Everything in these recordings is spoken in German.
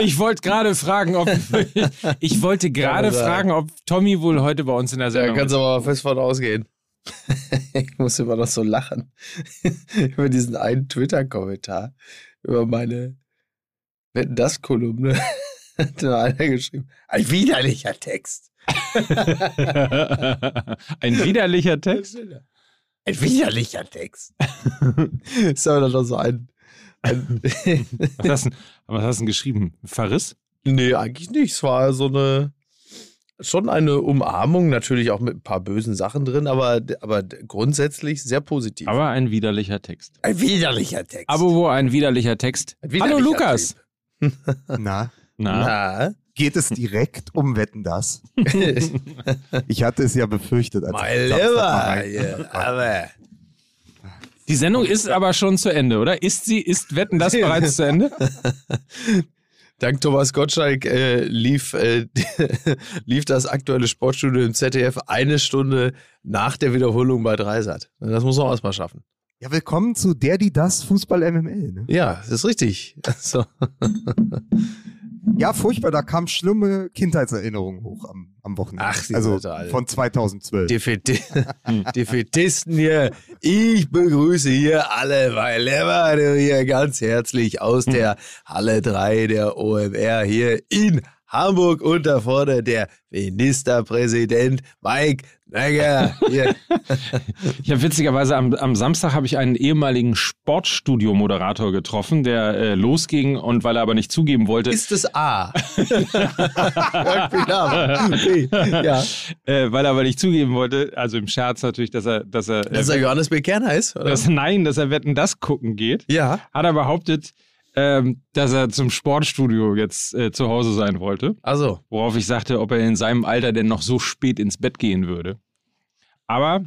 Ich wollte gerade fragen, ob ich wollte gerade fragen, ob Tommy wohl heute bei uns in der Da Sendung kannst du aber fest von ausgehen. ich muss immer noch so lachen. über diesen einen Twitter-Kommentar. Über meine Wetten das Kolumne. Hat da einer geschrieben. Ein widerlicher Text. Ein widerlicher Text. Ein widerlicher Text. ist aber dann noch so ein. Was hast, du, was hast du denn geschrieben? Verriss? nee, eigentlich nicht. Es war so eine. Schon eine Umarmung, natürlich auch mit ein paar bösen Sachen drin, aber, aber grundsätzlich sehr positiv. Aber ein widerlicher Text. ein widerlicher Text. Aber wo ein widerlicher Text? Ein widerlicher Hallo Lukas. Na, Na, Na, geht es direkt um Wetten das? Ich hatte es ja befürchtet. Als mal Lieber, aber. Die Sendung ist aber schon zu Ende, oder? Ist sie, ist Wetten das bereits zu Ende? Dank Thomas Gottschalk äh, lief, äh, lief das aktuelle Sportstudio im ZDF eine Stunde nach der Wiederholung bei Dreisat. Das muss man auch erstmal schaffen. Ja, willkommen zu Der, die das Fußball MML. Ne? Ja, das ist richtig. Also, Ja, furchtbar, da kamen schlimme Kindheitserinnerungen hoch am, am Wochenende. Ach, die also alle. von 2012. Defeti Defetisten hier, ich begrüße hier alle, weil Lever hier ganz herzlich aus der Halle 3 der OMR hier in Hamburg und da vorne der Ministerpräsident Mike Ich habe witzigerweise am, am Samstag habe ich einen ehemaligen Sportstudio-Moderator getroffen, der äh, losging und weil er aber nicht zugeben wollte, Ist es A? Ja. äh, weil er aber nicht zugeben wollte, also im Scherz natürlich, dass er, dass er, Dass er Johannes B. Kerner ist, oder? dass, nein, dass er Wetten das gucken geht, ja. hat er behauptet, ähm, dass er zum Sportstudio jetzt äh, zu Hause sein wollte. Also, Worauf ich sagte, ob er in seinem Alter denn noch so spät ins Bett gehen würde. Aber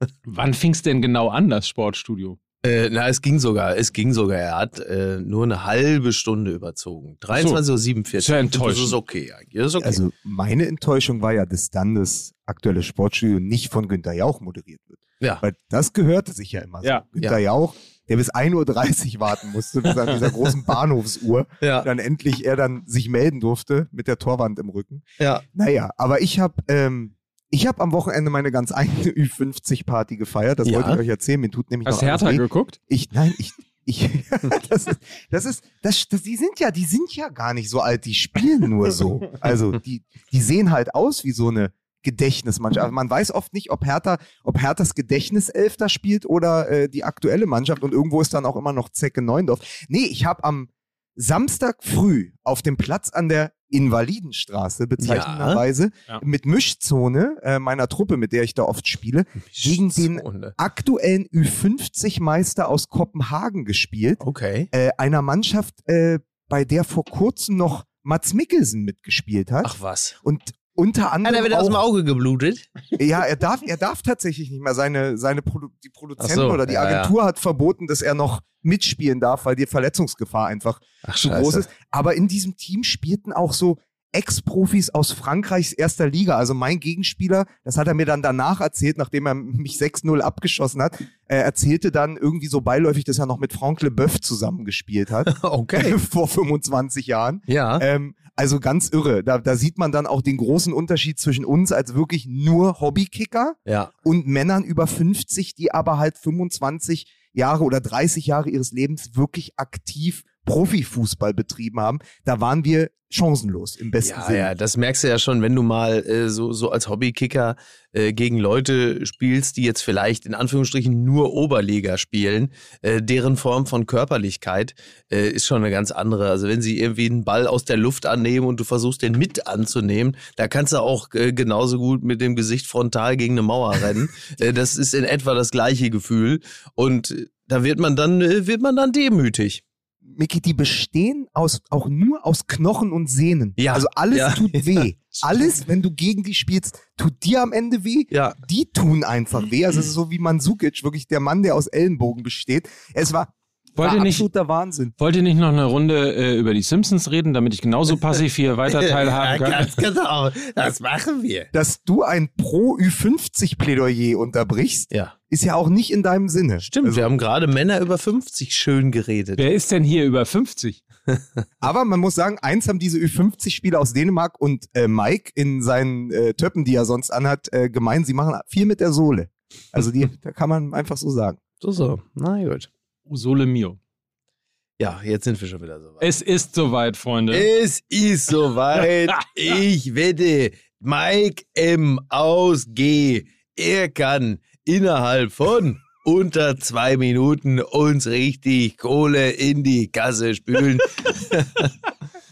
wann fing es denn genau an, das Sportstudio? äh, na, es ging sogar, es ging sogar. Er hat äh, nur eine halbe Stunde überzogen. 23.47 Uhr. Ist ja enttäuschend. Das ist okay eigentlich. Das ist okay. Also meine Enttäuschung war ja, dass dann das aktuelle Sportstudio nicht von Günter Jauch moderiert wird. ja. Weil das gehörte sich ja immer so. Ja. Günter Jauch, der bis 1.30 Uhr warten musste, bis an dieser großen Bahnhofsuhr, Ja. dann endlich er dann sich melden durfte mit der Torwand im Rücken. Ja. Naja, aber ich habe ähm, ich hab am Wochenende meine ganz eigene Ü50-Party gefeiert. Das Ja. wollte ich euch erzählen. Mir tut nämlich Hast noch Hertha geguckt? Ich, nein, ich, ich, das ist, das ist, das, das, die sind ja, die sind ja gar nicht so alt, die spielen nur so. Also, die, die sehen halt aus wie so eine Gedächtnismannschaft. Also man weiß oft nicht, ob Hertha, ob Herthas Gedächtniself da spielt oder äh, die aktuelle Mannschaft und irgendwo ist dann auch immer noch Zecke Neundorf. Nee, ich habe am Samstag früh auf dem Platz an der Invalidenstraße bezeichnenderweise Ja. mit Mischzone äh, meiner Truppe, mit der ich da oft spiele, gegen den aktuellen Ü50-Meister aus Kopenhagen gespielt. Okay. Äh, einer Mannschaft, äh, bei der vor kurzem noch Mats Mikkelsen mitgespielt hat. Ach was. Und unter Hat anderem. er wieder aus dem Auge geblutet? ja, er darf, er darf tatsächlich nicht mehr. Seine, seine Produ die Produzenten so, oder die ja, ja. Agentur hat verboten, dass er noch mitspielen darf, weil die Verletzungsgefahr einfach Ach zu groß ist. Aber in diesem Team spielten auch so Ex-Profis aus Frankreichs erster Liga. Also mein Gegenspieler, das hat er mir dann danach erzählt, nachdem er mich 6-0 abgeschossen hat, er erzählte dann irgendwie so beiläufig, dass er noch mit Franck Leboeuf zusammengespielt hat. Okay. vor 25 Jahren. Ja. Ähm, also ganz irre. Da, da sieht man dann auch den großen Unterschied zwischen uns als wirklich nur Hobbykicker Ja. und Männern über 50, die aber halt 25 Jahre oder 30 Jahre ihres Lebens wirklich aktiv Profifußball betrieben haben. Da waren wir chancenlos im besten Ja, Sinne. ja, das merkst du ja schon, wenn du mal äh, so, so als Hobbykicker äh, gegen Leute spielst, die jetzt vielleicht in Anführungsstrichen nur Oberliga spielen. Äh, deren Form von Körperlichkeit äh, ist schon eine ganz andere. Also wenn sie irgendwie einen Ball aus der Luft annehmen und du versuchst den mit anzunehmen, da kannst du auch äh, genauso gut mit dem Gesicht frontal gegen eine Mauer rennen. äh, das ist in etwa das gleiche Gefühl. Und da wird man dann, wird man dann demütig. Micky, die bestehen aus, auch nur aus Knochen und Sehnen. Ja, Also alles ja, tut weh. Alles, wenn du gegen die spielst, tut dir am Ende weh. Ja. Die tun einfach weh. Also es ist so wie Mandzukic, wirklich der Mann, der aus Ellenbogen besteht. Es war, Wollt war ihr nicht- absoluter Wahnsinn. Wollt ihr nicht noch eine Runde äh, über die Simpsons reden, damit ich genauso passiv hier weiter teilhaben kann? ganz genau. Das machen wir. Dass du ein Pro-Ü50-Plädoyer unterbrichst, Ja. ist ja auch nicht in deinem Sinne. Stimmt, Also, wir haben gerade Männer über 50 schön geredet. Wer ist denn hier über 50? Aber man muss sagen, eins haben diese Ü50-Spieler aus Dänemark und äh, Mike in seinen äh, Töppen, die er sonst anhat, äh, gemein, sie machen viel mit der Sohle. Also die, da kann man einfach so sagen. So, so. Na gut. Sole mio. Ja, jetzt sind wir schon wieder so weit. Es ist soweit, Freunde. Es ist soweit. Ich wette, Mike M. aus G. Er kann innerhalb von unter zwei Minuten uns richtig Kohle in die Kasse spülen.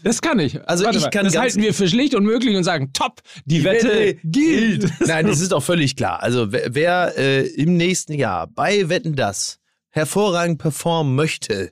Das kann ich. Also Warte ich mal, kann das halten wir für schlicht unmöglich und sagen, top, die Wette gilt. Nein, das ist doch völlig klar. Also wer, wer äh, im nächsten Jahr bei Wetten das hervorragend performen möchte,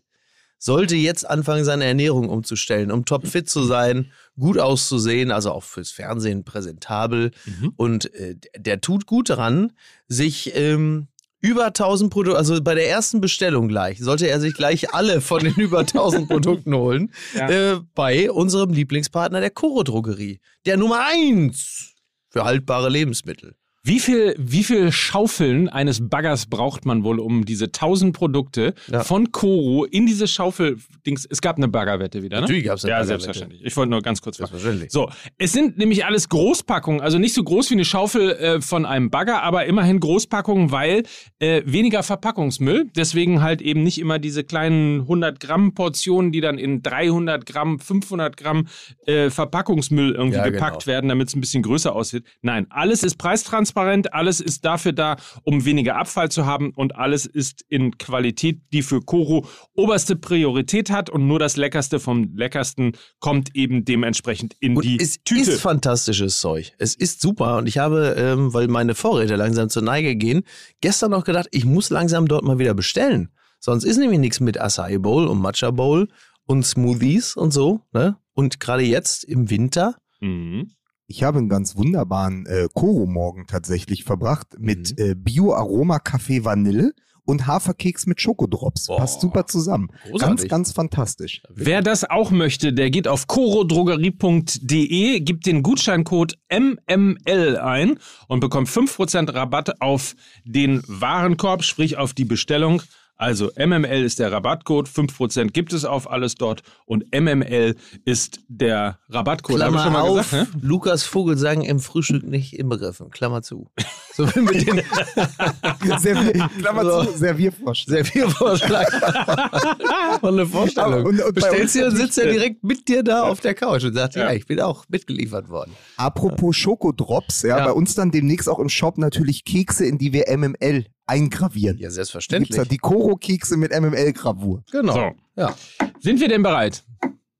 sollte jetzt anfangen, seine Ernährung umzustellen, um topfit zu sein, gut auszusehen, also auch fürs Fernsehen präsentabel. Mhm. Und äh, der tut gut daran, sich ähm, über 1000 Produkte, also bei der ersten Bestellung gleich, sollte er sich gleich alle von den über 1000 Produkten holen, Ja. äh, bei unserem Lieblingspartner der Coro Drogerie. Der Nummer eins für haltbare Lebensmittel. Wie viel, wie viel Schaufeln eines Baggers braucht man wohl, um diese 1000 Produkte Ja. von Koro in diese Schaufel-Dings? Es gab eine Baggerwette wieder, ne? Natürlich gab's eine Ja, Baggerwette. selbstverständlich. Ich wollte nur ganz kurz fragen. Selbstverständlich. So, es sind nämlich alles Großpackungen, also nicht so groß wie eine Schaufel äh, von einem Bagger, aber immerhin Großpackungen, weil äh, weniger Verpackungsmüll. Deswegen halt eben nicht immer diese kleinen 100 Gramm Portionen, die dann in 300 Gramm, 500 Gramm äh, Verpackungsmüll irgendwie Ja, gepackt genau. werden, damit es ein bisschen größer aussieht. Nein, alles ist preistransparent, alles ist dafür da, um weniger Abfall zu haben und alles ist in Qualität, die für Koro oberste Priorität hat und nur das Leckerste vom Leckersten kommt eben dementsprechend in Und die es Tüte. ist fantastisches Zeug. Es ist super. Und ich habe, ähm, weil meine Vorräte langsam zur Neige gehen, gestern noch gedacht, ich muss langsam dort mal wieder bestellen. Sonst ist nämlich nichts mit Acai Bowl und Matcha Bowl und Smoothies und so. Ne? Und gerade jetzt im Winter. Mhm. Ich habe einen ganz wunderbaren äh, Koro-Morgen tatsächlich verbracht mit Mhm. äh, Bio-Aroma-Kaffee Vanille und Haferkeks mit Schokodrops. Boah. Passt super zusammen. Ganz, Großartig. ganz fantastisch. Wer das auch möchte, der geht auf corodrogerie.de, gibt den Gutscheincode MML ein und bekommt 5% Rabatt auf den Warenkorb, sprich auf die Bestellung. Also MML ist der Rabattcode, 5% gibt es auf alles dort und MML ist der Rabattcode. Klammer schon mal auf, gesagt, ne? Lukas Vogelsang im Frühstück nicht inbegriffen. Klammer zu. So mit den Servier, Klammer So. zu, Serviervorschlag. Serviervorschlag. Von eine Vorstellung. Und- und Bestellst dir und sitzt er direkt mit dir da auf der Couch und sagt, ja, Ja. ich bin auch mitgeliefert worden. Apropos Schokodrops, ja, Ja. bei uns dann demnächst auch im Shop natürlich Kekse, in die wir MML eingravieren. Ja, Gibt's selbstverständlich. da die Koro-Kekse mit MML-Gravur. genau. So. Ja. Sind wir denn bereit?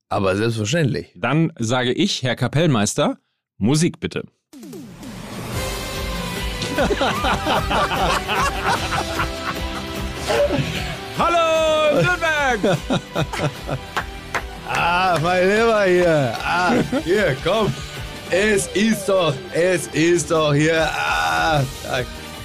Aber selbstverständlich. Dann sage ich, Herr Kapellmeister, Musik bitte. Hallo, Nürnberg! Ah, mein Lieber hier. Ah, hier, komm. Es ist doch, es ist doch hier. Ah,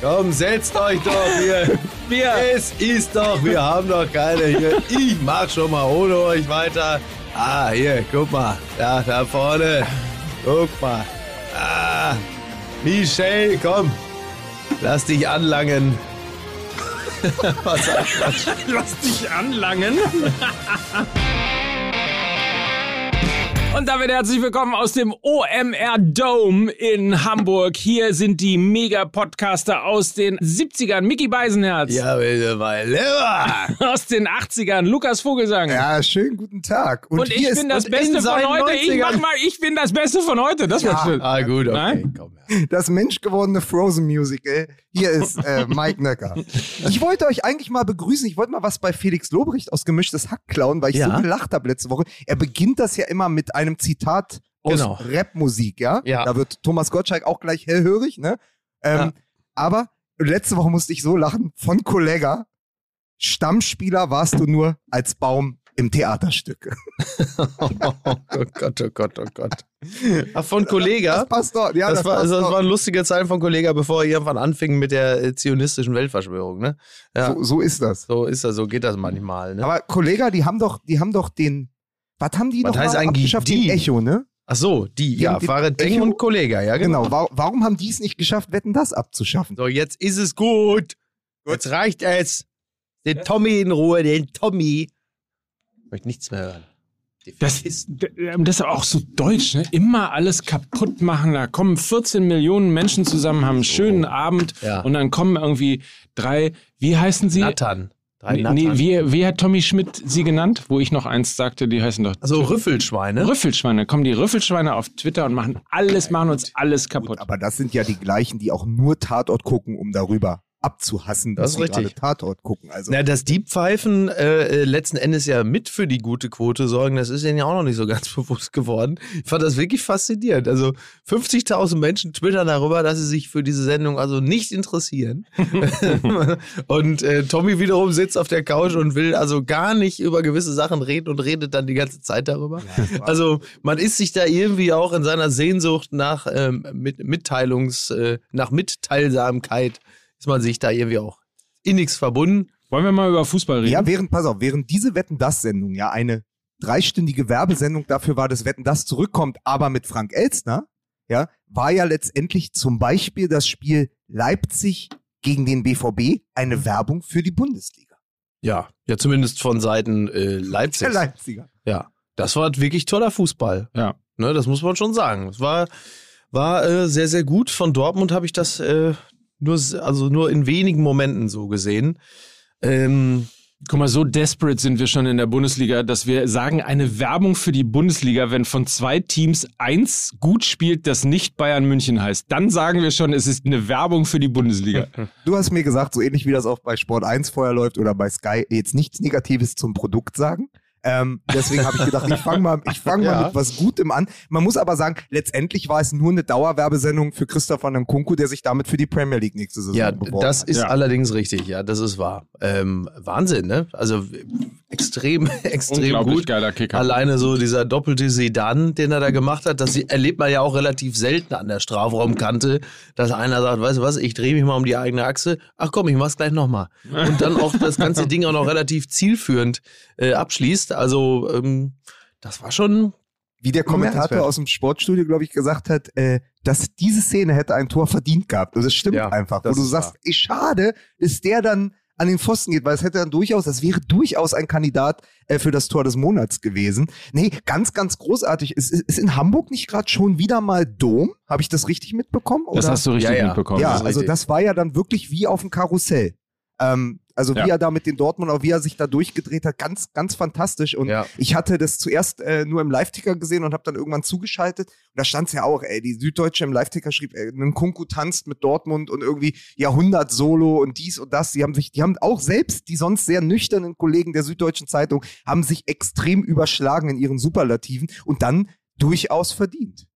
komm, setzt euch doch hier. Wir. Es ist doch, wir haben doch keine hier. Ich mach schon mal ohne euch weiter. Ah, hier, guck mal. Da, da vorne. Guck mal. Ah, Michelle, komm. Lass dich anlangen. Was ein Quatsch. Lass dich anlangen. Und damit herzlich willkommen aus dem OMR Dome in Hamburg. Hier sind die Mega-Podcaster aus den 70ern. Mickey Beisenherz. Ja, bitte, mein Lieber. Aus den 80ern. Lukas Vogelsang. Ja, schönen guten Tag. Und, ich hier bin das und Beste von heute. Ich 90ern. mach mal, ich bin das Beste von heute. Das war schön. Ah, gut, okay. Nein? Komm, ja. das menschgewordene Frozen Musical. Hier ist äh, Mike Nöcker. Ich wollte euch eigentlich mal begrüßen. Ich wollte mal was bei Felix Lobrecht aus Gemischtes Hack klauen, weil ich Ja. so gelacht habe letzte Woche. Er beginnt das ja immer mit einem Zitat aus Genau. Rapmusik, ja? Ja. Da wird Thomas Gottschalk auch gleich hellhörig, ne? Ähm, Ja. Aber letzte Woche musste ich so lachen von Kollega. Stammspieler warst du nur als Baum im Theaterstück. Oh Gott, oh Gott, oh Gott. Ach, von Kollega. Das passt doch. Ja, Das, das, war, passt das doch. waren lustige Zeiten von Kollega, bevor er irgendwann anfing mit der äh, zionistischen Weltverschwörung, ne? Ja, so, so ist das. so ist das, so geht das manchmal, ne? Aber Kollega, die haben doch, die haben doch den. Was haben die Was noch heißt mal eigentlich abgeschafft? die? Den Echo, ne? Ach so, die, ja, Bang Echo- und Kollega, ja, genau. Genau. Wa- Warum haben die es nicht geschafft, Wetten das abzuschaffen? So, jetzt ist es gut. Jetzt reicht es. Den Tommy in Ruhe, den Tommy. Möchte nichts mehr hören. Das, das ist auch so deutsch, ne? Immer alles kaputt machen. Da kommen 14 Millionen Menschen zusammen, haben einen schönen Abend Ja. und dann kommen irgendwie drei, wie heißen sie? Nattern. Drei Nee, wie, wie hat Tommy Schmidt sie genannt? Wo ich noch eins sagte, die heißen doch also Rüffelschweine. Rüffelschweine. Kommen die Rüffelschweine auf Twitter und machen alles, machen uns alles kaputt. Aber das sind ja die gleichen, die auch nur Tatort gucken, um darüber abzuhassen, Das dass ist sie richtig. gerade Tatort gucken. Also Na, dass die Pfeifen äh, äh, letzten Endes ja mit für die gute Quote sorgen, das ist ihnen ja auch noch nicht so ganz bewusst geworden. Ich fand das wirklich faszinierend. Also 50.000 Menschen twittern darüber, dass sie sich für diese Sendung also nicht interessieren. und äh, Tommy wiederum sitzt auf der Couch und will also gar nicht über gewisse Sachen reden und redet dann die ganze Zeit darüber. Also man ist sich da irgendwie auch in seiner Sehnsucht nach ähm, mit, Mitteilungs, äh, nach Mitteilsamkeit ist man sich da irgendwie auch innigst verbunden. Wollen wir mal über Fußball reden? Ja, während, pass auf, während diese Wetten das Sendung ja eine dreistündige Werbesendung dafür war, dass Wetten das zurückkommt, aber mit Frank Elstner, ja, war ja letztendlich zum Beispiel das Spiel Leipzig gegen den BVB eine Werbung für die Bundesliga. Ja, ja, zumindest von Seiten äh, Leipzig. Der Leipziger. Ja, das war wirklich toller Fußball. Ja. Ne, das muss man schon sagen. Es war, war äh, sehr, sehr gut. Von Dortmund habe ich das äh, nur, also nur in wenigen Momenten so gesehen. Ähm, Guck mal, so desperate sind wir schon in der Bundesliga, dass wir sagen, eine Werbung für die Bundesliga, wenn von zwei Teams eins gut spielt, das nicht Bayern München heißt. Dann sagen wir schon, es ist eine Werbung für die Bundesliga. Du hast mir gesagt, so ähnlich wie das auch bei Sport 1 vorher läuft oder bei Sky, jetzt nichts Negatives zum Produkt sagen. Ähm, deswegen habe ich gedacht, ich fange mal, ich fang Ja. mal mit was Gutem an. Man muss aber sagen, letztendlich war es nur eine Dauerwerbesendung für Christoph van den Kunku, der sich damit für die Premier League nächste Saison ja, beworben das hat. ist Ja. allerdings richtig. Ja, das ist wahr. Ähm, Wahnsinn, ne? Also extrem, extrem gut. geiler Kicker. Alleine so dieser doppelte Sedan, den er da gemacht hat, das erlebt man ja auch relativ selten an der Strafraumkante, dass einer sagt, weißt du was, ich drehe mich mal um die eigene Achse. Ach komm, ich mach's gleich nochmal. Und dann auch das ganze Ding auch noch relativ zielführend äh, abschließt. Also ähm, das war schon Wie der Kommentator aus dem Sportstudio, glaube ich, gesagt hat, äh, dass diese Szene hätte ein Tor verdient gehabt. Und das stimmt Ja, einfach. Wo das du ist sagst, ey, schade, dass der dann an den Pfosten geht, weil es hätte dann durchaus, das wäre durchaus ein Kandidat äh, für das Tor des Monats gewesen. Nee, ganz, ganz großartig. Ist, ist in Hamburg nicht gerade schon wieder mal Dom? Habe ich das richtig mitbekommen? Das oder? hast du richtig Ja, ja. mitbekommen. Ja, das also richtig. das war ja dann wirklich wie auf dem Karussell. Ähm, also wie Ja. er da mit den Dortmund, auch wie er sich da durchgedreht hat, ganz, ganz fantastisch. Und Ja. ich hatte das zuerst äh, nur im Live-Ticker gesehen und habe dann irgendwann zugeschaltet. Und da stand es ja auch, ey, die Süddeutsche im Live-Ticker schrieb, ey, ein Kunku tanzt mit Dortmund und irgendwie Jahrhundert-Solo und dies und das. Die haben sich, die haben auch selbst, die sonst sehr nüchternen Kollegen der Süddeutschen Zeitung, haben sich extrem überschlagen in ihren Superlativen und dann durchaus verdient.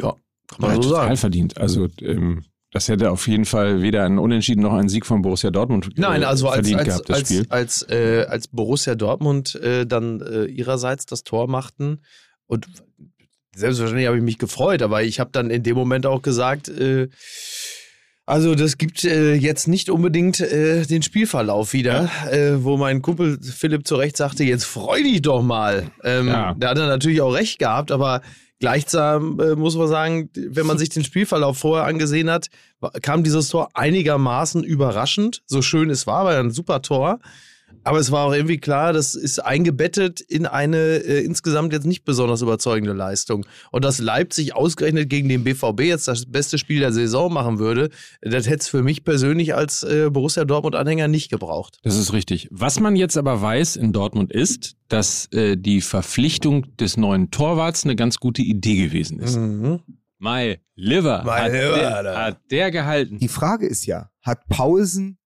ja, kann Ja, man so total sagen. verdient. Also ähm, das hätte auf jeden Fall weder ein Unentschieden noch ein Sieg von Borussia Dortmund äh, Nein, also als, verdient als, gehabt, das als, Spiel. als, äh, als Borussia Dortmund äh, dann äh, ihrerseits das Tor machten und selbstverständlich habe ich mich gefreut, aber ich habe dann in dem Moment auch gesagt, äh, also das gibt äh, jetzt nicht unbedingt den Spielverlauf wieder, äh, wo mein Kumpel Philipp zu Recht sagte, jetzt freu dich doch mal. Ähm, Ja. Da hat er natürlich auch recht gehabt, aber gleichsam äh, muss man sagen, wenn man sich den Spielverlauf vorher angesehen hat, kam dieses Tor einigermaßen überraschend. So schön es war, war ja ein super Tor. Aber es war auch irgendwie klar, das ist eingebettet in eine äh, insgesamt jetzt nicht besonders überzeugende Leistung. Und dass Leipzig ausgerechnet gegen den BVB jetzt das beste Spiel der Saison machen würde, das hätte es für mich persönlich als äh, Borussia Dortmund-Anhänger nicht gebraucht. Das ist richtig. Was man jetzt aber weiß in Dortmund ist, dass äh, die Verpflichtung des neuen Torwarts eine ganz gute Idee gewesen ist. Mhm. My Liver, My hat, liver, der, hat der gehalten. Die Frage ist ja, hat Paulsen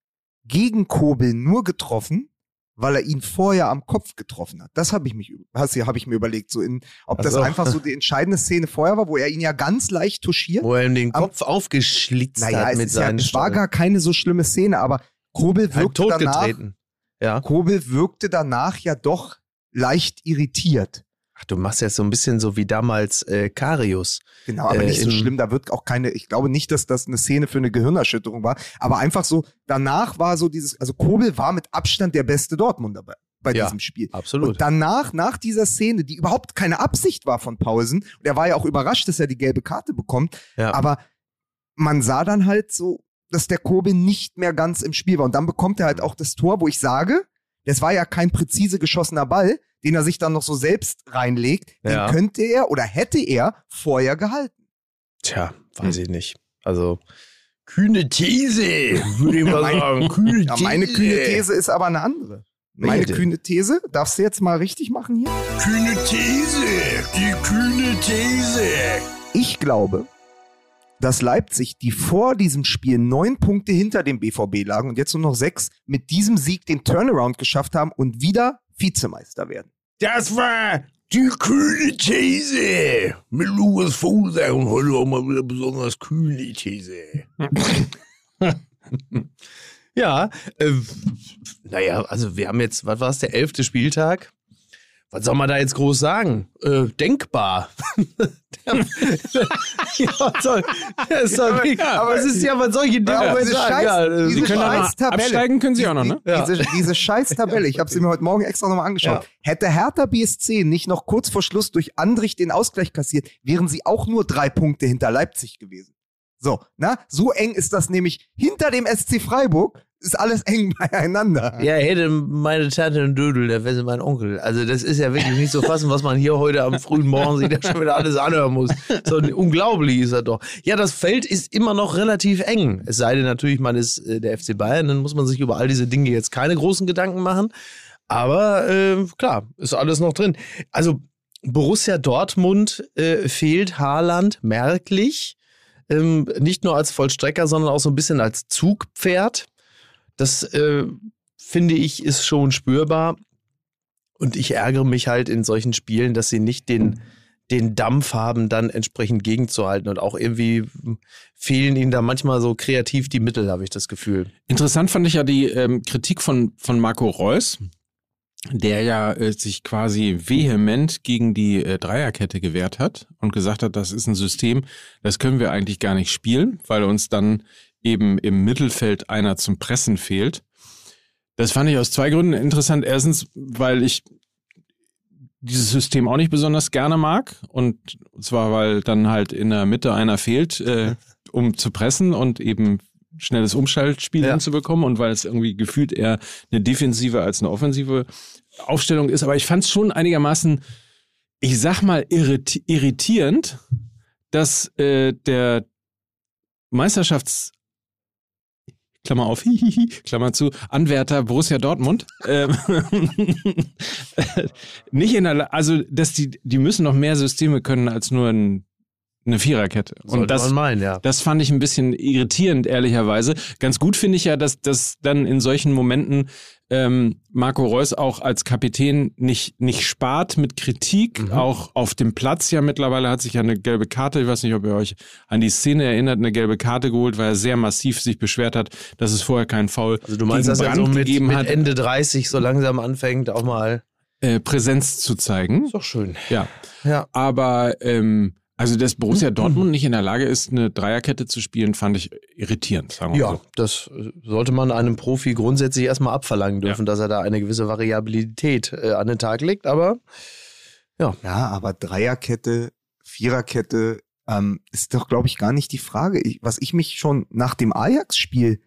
gegen Kobel nur getroffen, weil er ihn vorher am Kopf getroffen hat? Das habe ich mich, habe ich mir überlegt, so in, ob Ach das einfach so die entscheidende Szene vorher war, wo er ihn ja ganz leicht touchiert. Wo er ihm den Am- Kopf aufgeschlitzt naja, hat es, mit ist ja, seinen es war gar keine so schlimme Szene, aber Kobel halt wirkte danach, totgetreten. Ja. Kobel wirkte danach ja doch leicht irritiert. Ach, du machst jetzt so ein bisschen so wie damals äh, Karius. Genau, aber Äh, nicht so im- schlimm. Da wird auch keine, ich glaube nicht, dass das eine Szene für eine Gehirnerschütterung war, aber einfach so, danach war so dieses, also Kobel war mit Abstand der beste Dortmunder bei, bei Ja, diesem Spiel. Absolut. Und danach, nach dieser Szene, die überhaupt keine Absicht war von Pausen, und er war ja auch überrascht, dass er die gelbe Karte bekommt, ja. aber man sah dann halt so, dass der Kobel nicht mehr ganz im Spiel war. Und dann bekommt er halt auch das Tor, wo ich sage, das war ja kein präzise geschossener Ball, den er sich dann noch so selbst reinlegt. Ja. Den könnte er oder hätte er vorher gehalten. Tja, weiß ich nicht. Also, kühne These, würde ich mal Mein- sagen. Kühne Ja, meine kühne These ist aber eine andere. Meine denn? kühne These, darfst du jetzt mal richtig machen hier? Kühne These, die kühne These. Ich glaube, dass Leipzig, die vor diesem Spiel neun Punkte hinter dem BVB lagen und jetzt nur noch sechs, mit diesem Sieg den Turnaround geschafft haben und wieder Vizemeister werden. Das war die kühne These mit Lukas Vogelsang und heute auch mal wieder besonders kühne These. ja, äh, naja, also wir haben jetzt, was war es, der elfte Spieltag? Was soll man da jetzt groß sagen? Äh, denkbar. ja, was soll, das ist aber ja, was soll ich denn Aber damit diese sagen? Scheiß- ja, diese scheiß Tabelle. absteigen, können Sie auch noch, ne? Die, diese, diese scheiß Tabelle, ich habe sie mir heute Morgen extra nochmal angeschaut. Ja. Hätte Hertha BSC nicht noch kurz vor Schluss durch Andrich den Ausgleich kassiert, wären sie auch nur drei Punkte hinter Leipzig gewesen. So, na, so eng ist das nämlich hinter dem SC Freiburg, ist alles eng beieinander. Ja, hätte meine Tante einen Dödel, der wäre mein Onkel. Also das ist ja wirklich nicht zu fassen, was man hier heute am frühen Morgen sich da schon wieder alles anhören muss. So unglaublich ist das doch. Ja, das Feld ist immer noch relativ eng. Es sei denn natürlich, man ist äh, der FC Bayern, dann muss man sich über all diese Dinge jetzt keine großen Gedanken machen. Aber äh, klar, ist alles noch drin. Also Borussia Dortmund äh, fehlt Haaland merklich. Ähm, nicht nur als Vollstrecker, sondern auch so ein bisschen als Zugpferd. Das äh, finde ich ist schon spürbar. Und ich ärgere mich halt in solchen Spielen, dass sie nicht den, den Dampf haben, dann entsprechend gegenzuhalten. Und auch irgendwie fehlen ihnen da manchmal so kreativ die Mittel, habe ich das Gefühl. Interessant fand ich ja die ähm, Kritik von, von Marco Reus, der ja äh, sich quasi vehement gegen die äh, Dreierkette gewehrt hat und gesagt hat, das ist ein System, das können wir eigentlich gar nicht spielen, weil uns dann eben im Mittelfeld einer zum Pressen fehlt. Das fand ich aus zwei Gründen interessant. Erstens, weil ich dieses System auch nicht besonders gerne mag. Und zwar, weil dann halt in der Mitte einer fehlt, äh, um zu pressen und eben schnelles Umschaltspiel Ja. hinzubekommen und weil es irgendwie gefühlt eher eine defensive als eine offensive Aufstellung ist. Aber ich fand es schon einigermaßen, ich sag mal, irrit irritierend, dass äh, der Meisterschafts Klammer auf, hihihi, Klammer zu, Anwärter Borussia Dortmund. ähm, nicht in der, also, dass die, die müssen noch mehr Systeme können als nur ein, eine Viererkette. Und das, meinen, ja. das fand ich ein bisschen irritierend, ehrlicherweise. Ganz gut finde ich ja, dass das dann in solchen Momenten ähm, Marco Reus auch als Kapitän nicht, nicht spart mit Kritik, Mhm. auch auf dem Platz ja mittlerweile hat sich ja eine gelbe Karte, ich weiß nicht, ob ihr euch an die Szene erinnert, eine gelbe Karte geholt, weil er sehr massiv sich beschwert hat, dass es vorher keinen Foul Also du meinst, gegen dass er Brandt so mit, gegeben mit hat, Ende 30 so langsam anfängt, auch mal. äh, Präsenz zu zeigen. Ist doch schön. Ja, Ja. aber ähm, also dass Borussia Mhm. Dortmund nicht in der Lage ist, eine Dreierkette zu spielen, fand ich irritierend, sagen wir Ja, so. das sollte man einem Profi grundsätzlich erstmal abverlangen dürfen, dass er da eine gewisse Variabilität äh, an den Tag legt. Aber Ja, aber Dreierkette, Viererkette ähm, ist doch, glaube ich, gar nicht die Frage. Ich, was ich mich schon nach dem Ajax-Spiel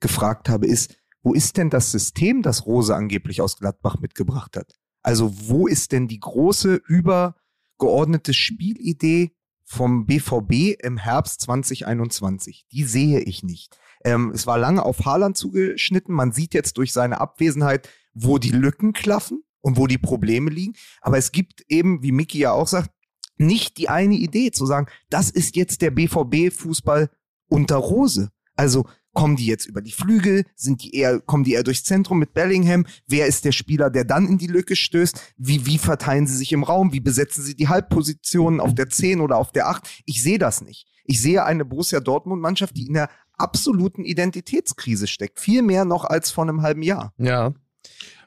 gefragt habe, ist, wo ist denn das System, das Rose angeblich aus Gladbach mitgebracht hat? Also wo ist denn die große, übergeordnete Spielidee vom BVB im Herbst 2021? Die sehe ich nicht. Ähm, es war lange auf Haaland zugeschnitten. Man sieht jetzt durch seine Abwesenheit, wo die Lücken klaffen und wo die Probleme liegen. Aber es gibt eben, wie Micky ja auch sagt, nicht die eine Idee zu sagen, das ist jetzt der BVB-Fußball unter Rose. Also kommen die jetzt über die Flügel, sind die eher, kommen die eher durchs Zentrum mit Bellingham? Wer ist der Spieler, der dann in die Lücke stößt? Wie, wie verteilen sie sich im Raum? Wie besetzen sie die Halbpositionen auf der 10 oder auf der 8? Ich sehe das nicht. Ich sehe eine Borussia Dortmund-Mannschaft, die in der absoluten Identitätskrise steckt. Viel mehr noch als vor einem halben Jahr. ja,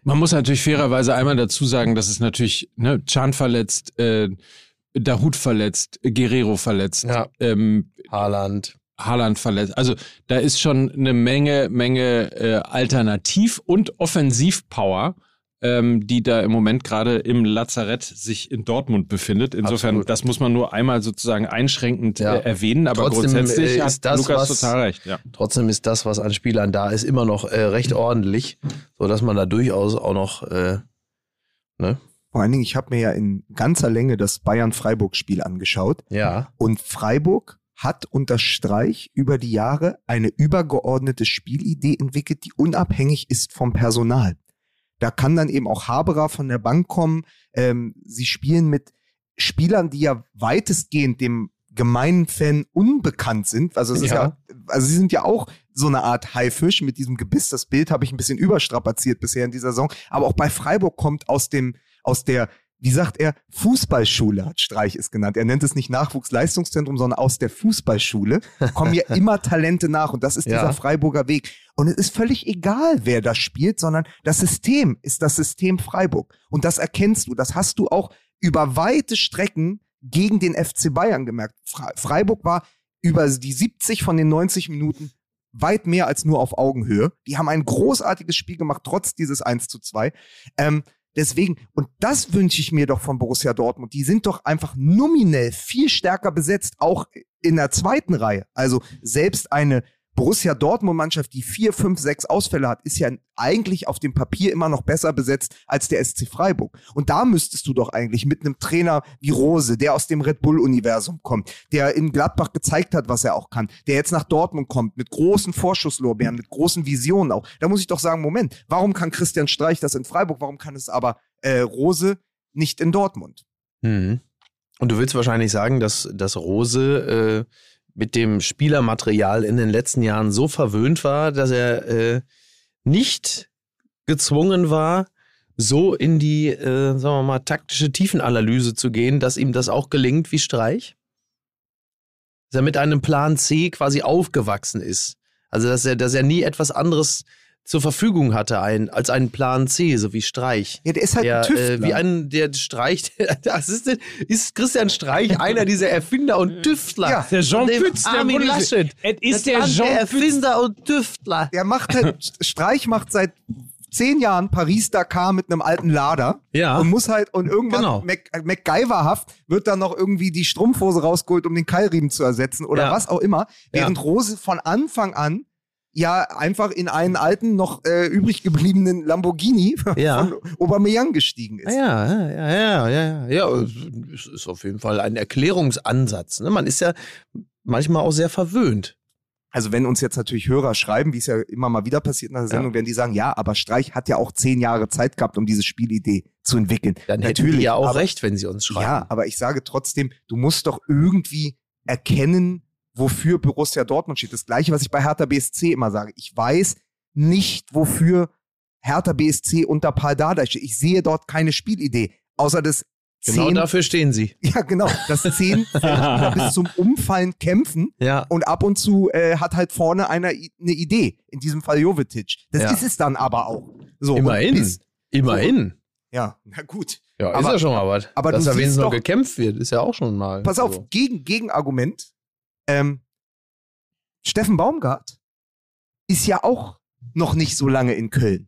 Man muss natürlich fairerweise einmal dazu sagen, dass es natürlich ne, Chan verletzt, äh, Dahut verletzt, Guerrero verletzt, Ja. ähm, Haaland. Haaland verletzt. Also da ist schon eine Menge, Menge äh, Alternativ- und Offensivpower ähm, die da im Moment gerade im Lazarett sich in Dortmund befindet. Insofern, Absolut. das muss man nur einmal sozusagen einschränkend Ja. äh, erwähnen, aber Trotzdem, grundsätzlich äh, hat ist das, Lukas was- total recht. Ja. Trotzdem ist das, was an Spielern da ist, immer noch äh, recht ordentlich, sodass man da durchaus auch noch, äh, ne? Vor allen Dingen, ich habe mir ja in ganzer Länge das Bayern-Freiburg-Spiel angeschaut Ja. und Freiburg hat unter Streich über die Jahre eine übergeordnete Spielidee entwickelt, die unabhängig ist vom Personal. Da kann dann eben auch Haberer von der Bank kommen. Ähm, sie spielen mit Spielern, die ja weitestgehend dem gemeinen Fan unbekannt sind. Also es ist Ja. ja, also sie sind ja auch so eine Art Haifisch mit diesem Gebiss. Das Bild habe ich ein bisschen überstrapaziert bisher in dieser Saison. Aber auch bei Freiburg kommt aus dem, aus der, wie sagt er, Fußballschule hat Streich es genannt. Er nennt es nicht Nachwuchsleistungszentrum, sondern aus der Fußballschule kommen ja immer Talente nach und das ist Ja. dieser Freiburger Weg. Und es ist völlig egal, wer das spielt, sondern das System ist das System Freiburg. Und das erkennst du. Das hast du auch über weite Strecken gegen den FC Bayern gemerkt. Fre- Freiburg war über die 70 von den 90 Minuten weit mehr als nur auf Augenhöhe. Die haben ein großartiges Spiel gemacht, trotz dieses 1 zu 2. Ähm, deswegen, und das wünsche ich mir doch von Borussia Dortmund. Die sind doch einfach nominell viel stärker besetzt, auch in der zweiten Reihe. Also selbst eine Borussia Dortmund-Mannschaft, die vier, fünf, sechs Ausfälle hat, ist ja eigentlich auf dem Papier immer noch besser besetzt als der SC Freiburg. Und da müsstest du doch eigentlich mit einem Trainer wie Rose, der aus dem Red Bull-Universum kommt, der in Gladbach gezeigt hat, was er auch kann, der jetzt nach Dortmund kommt, mit großen Vorschusslorbeeren, mit großen Visionen auch. Da muss ich doch sagen, Moment, warum kann Christian Streich das in Freiburg, warum kann es aber äh, Rose nicht in Dortmund? Mhm. Und du willst wahrscheinlich sagen, dass, dass Rose äh, mit dem Spielermaterial in den letzten Jahren so verwöhnt war, dass er äh, nicht gezwungen war, so in die, äh, sagen wir mal, taktische Tiefenanalyse zu gehen, dass ihm das auch gelingt wie Streich? Dass er mit einem Plan C quasi aufgewachsen ist. Also, dass er, dass er nie etwas anderes zur Verfügung hatte ein, als einen Plan C, so wie Streich. Ja, der ist halt Der, ein Tüftler. äh, wie ein, der Streich, das ist, ist Christian Streich einer dieser Erfinder und Tüftler. Ja, Der Jean Pütz, der Armin Laschet. Es ist der Jean Pütz. Erfinder und Tüftler. Der macht halt, Streich macht seit zehn Jahren Paris-Dakar mit einem alten Lader Ja. und muss halt, und irgendwann Genau. Mac, MacGyverhaft wird dann noch irgendwie die Strumpfhose rausgeholt, um den Keilriemen zu ersetzen oder Ja. was auch immer. Ja. Während Rose von Anfang an ja einfach in einen alten, noch äh, übrig gebliebenen Lamborghini Ja. von Aubameyang gestiegen ist. Ja, ja, ja, ja, ja, ja, ja. Es ist auf jeden Fall ein Erklärungsansatz. Ne? Man ist ja manchmal auch sehr verwöhnt. Also wenn uns jetzt natürlich Hörer schreiben, wie es ja immer mal wieder passiert nach der Sendung, werden die sagen, ja, aber Streich hat ja auch zehn Jahre Zeit gehabt, um diese Spielidee zu entwickeln. Dann hätten die ja auch aber, recht, wenn sie uns schreiben. Ja, aber ich sage trotzdem, du musst doch irgendwie erkennen, wofür Borussia Dortmund steht. Das gleiche, was ich bei Hertha BSC immer sage. Ich weiß nicht, wofür Hertha BSC unter Paul Dardai steht. Ich sehe dort keine Spielidee, außer das Genau zehn, dafür stehen sie. ja genau, das zehn bis zum Umfallen kämpfen Ja. und ab und zu äh, hat halt vorne einer eine Idee. In diesem Fall Jovetic. Das Ja. ist es dann aber auch. So, Immerhin. Bis, Immerhin. ja, na gut. Ja, ist Aber- ja schon mal was. aber Dass da wenigstens noch gekämpft wird, ist ja auch schon mal. Pass auf, so. gegen, Gegenargument. Ähm, Steffen Baumgart ist ja auch noch nicht so lange in Köln.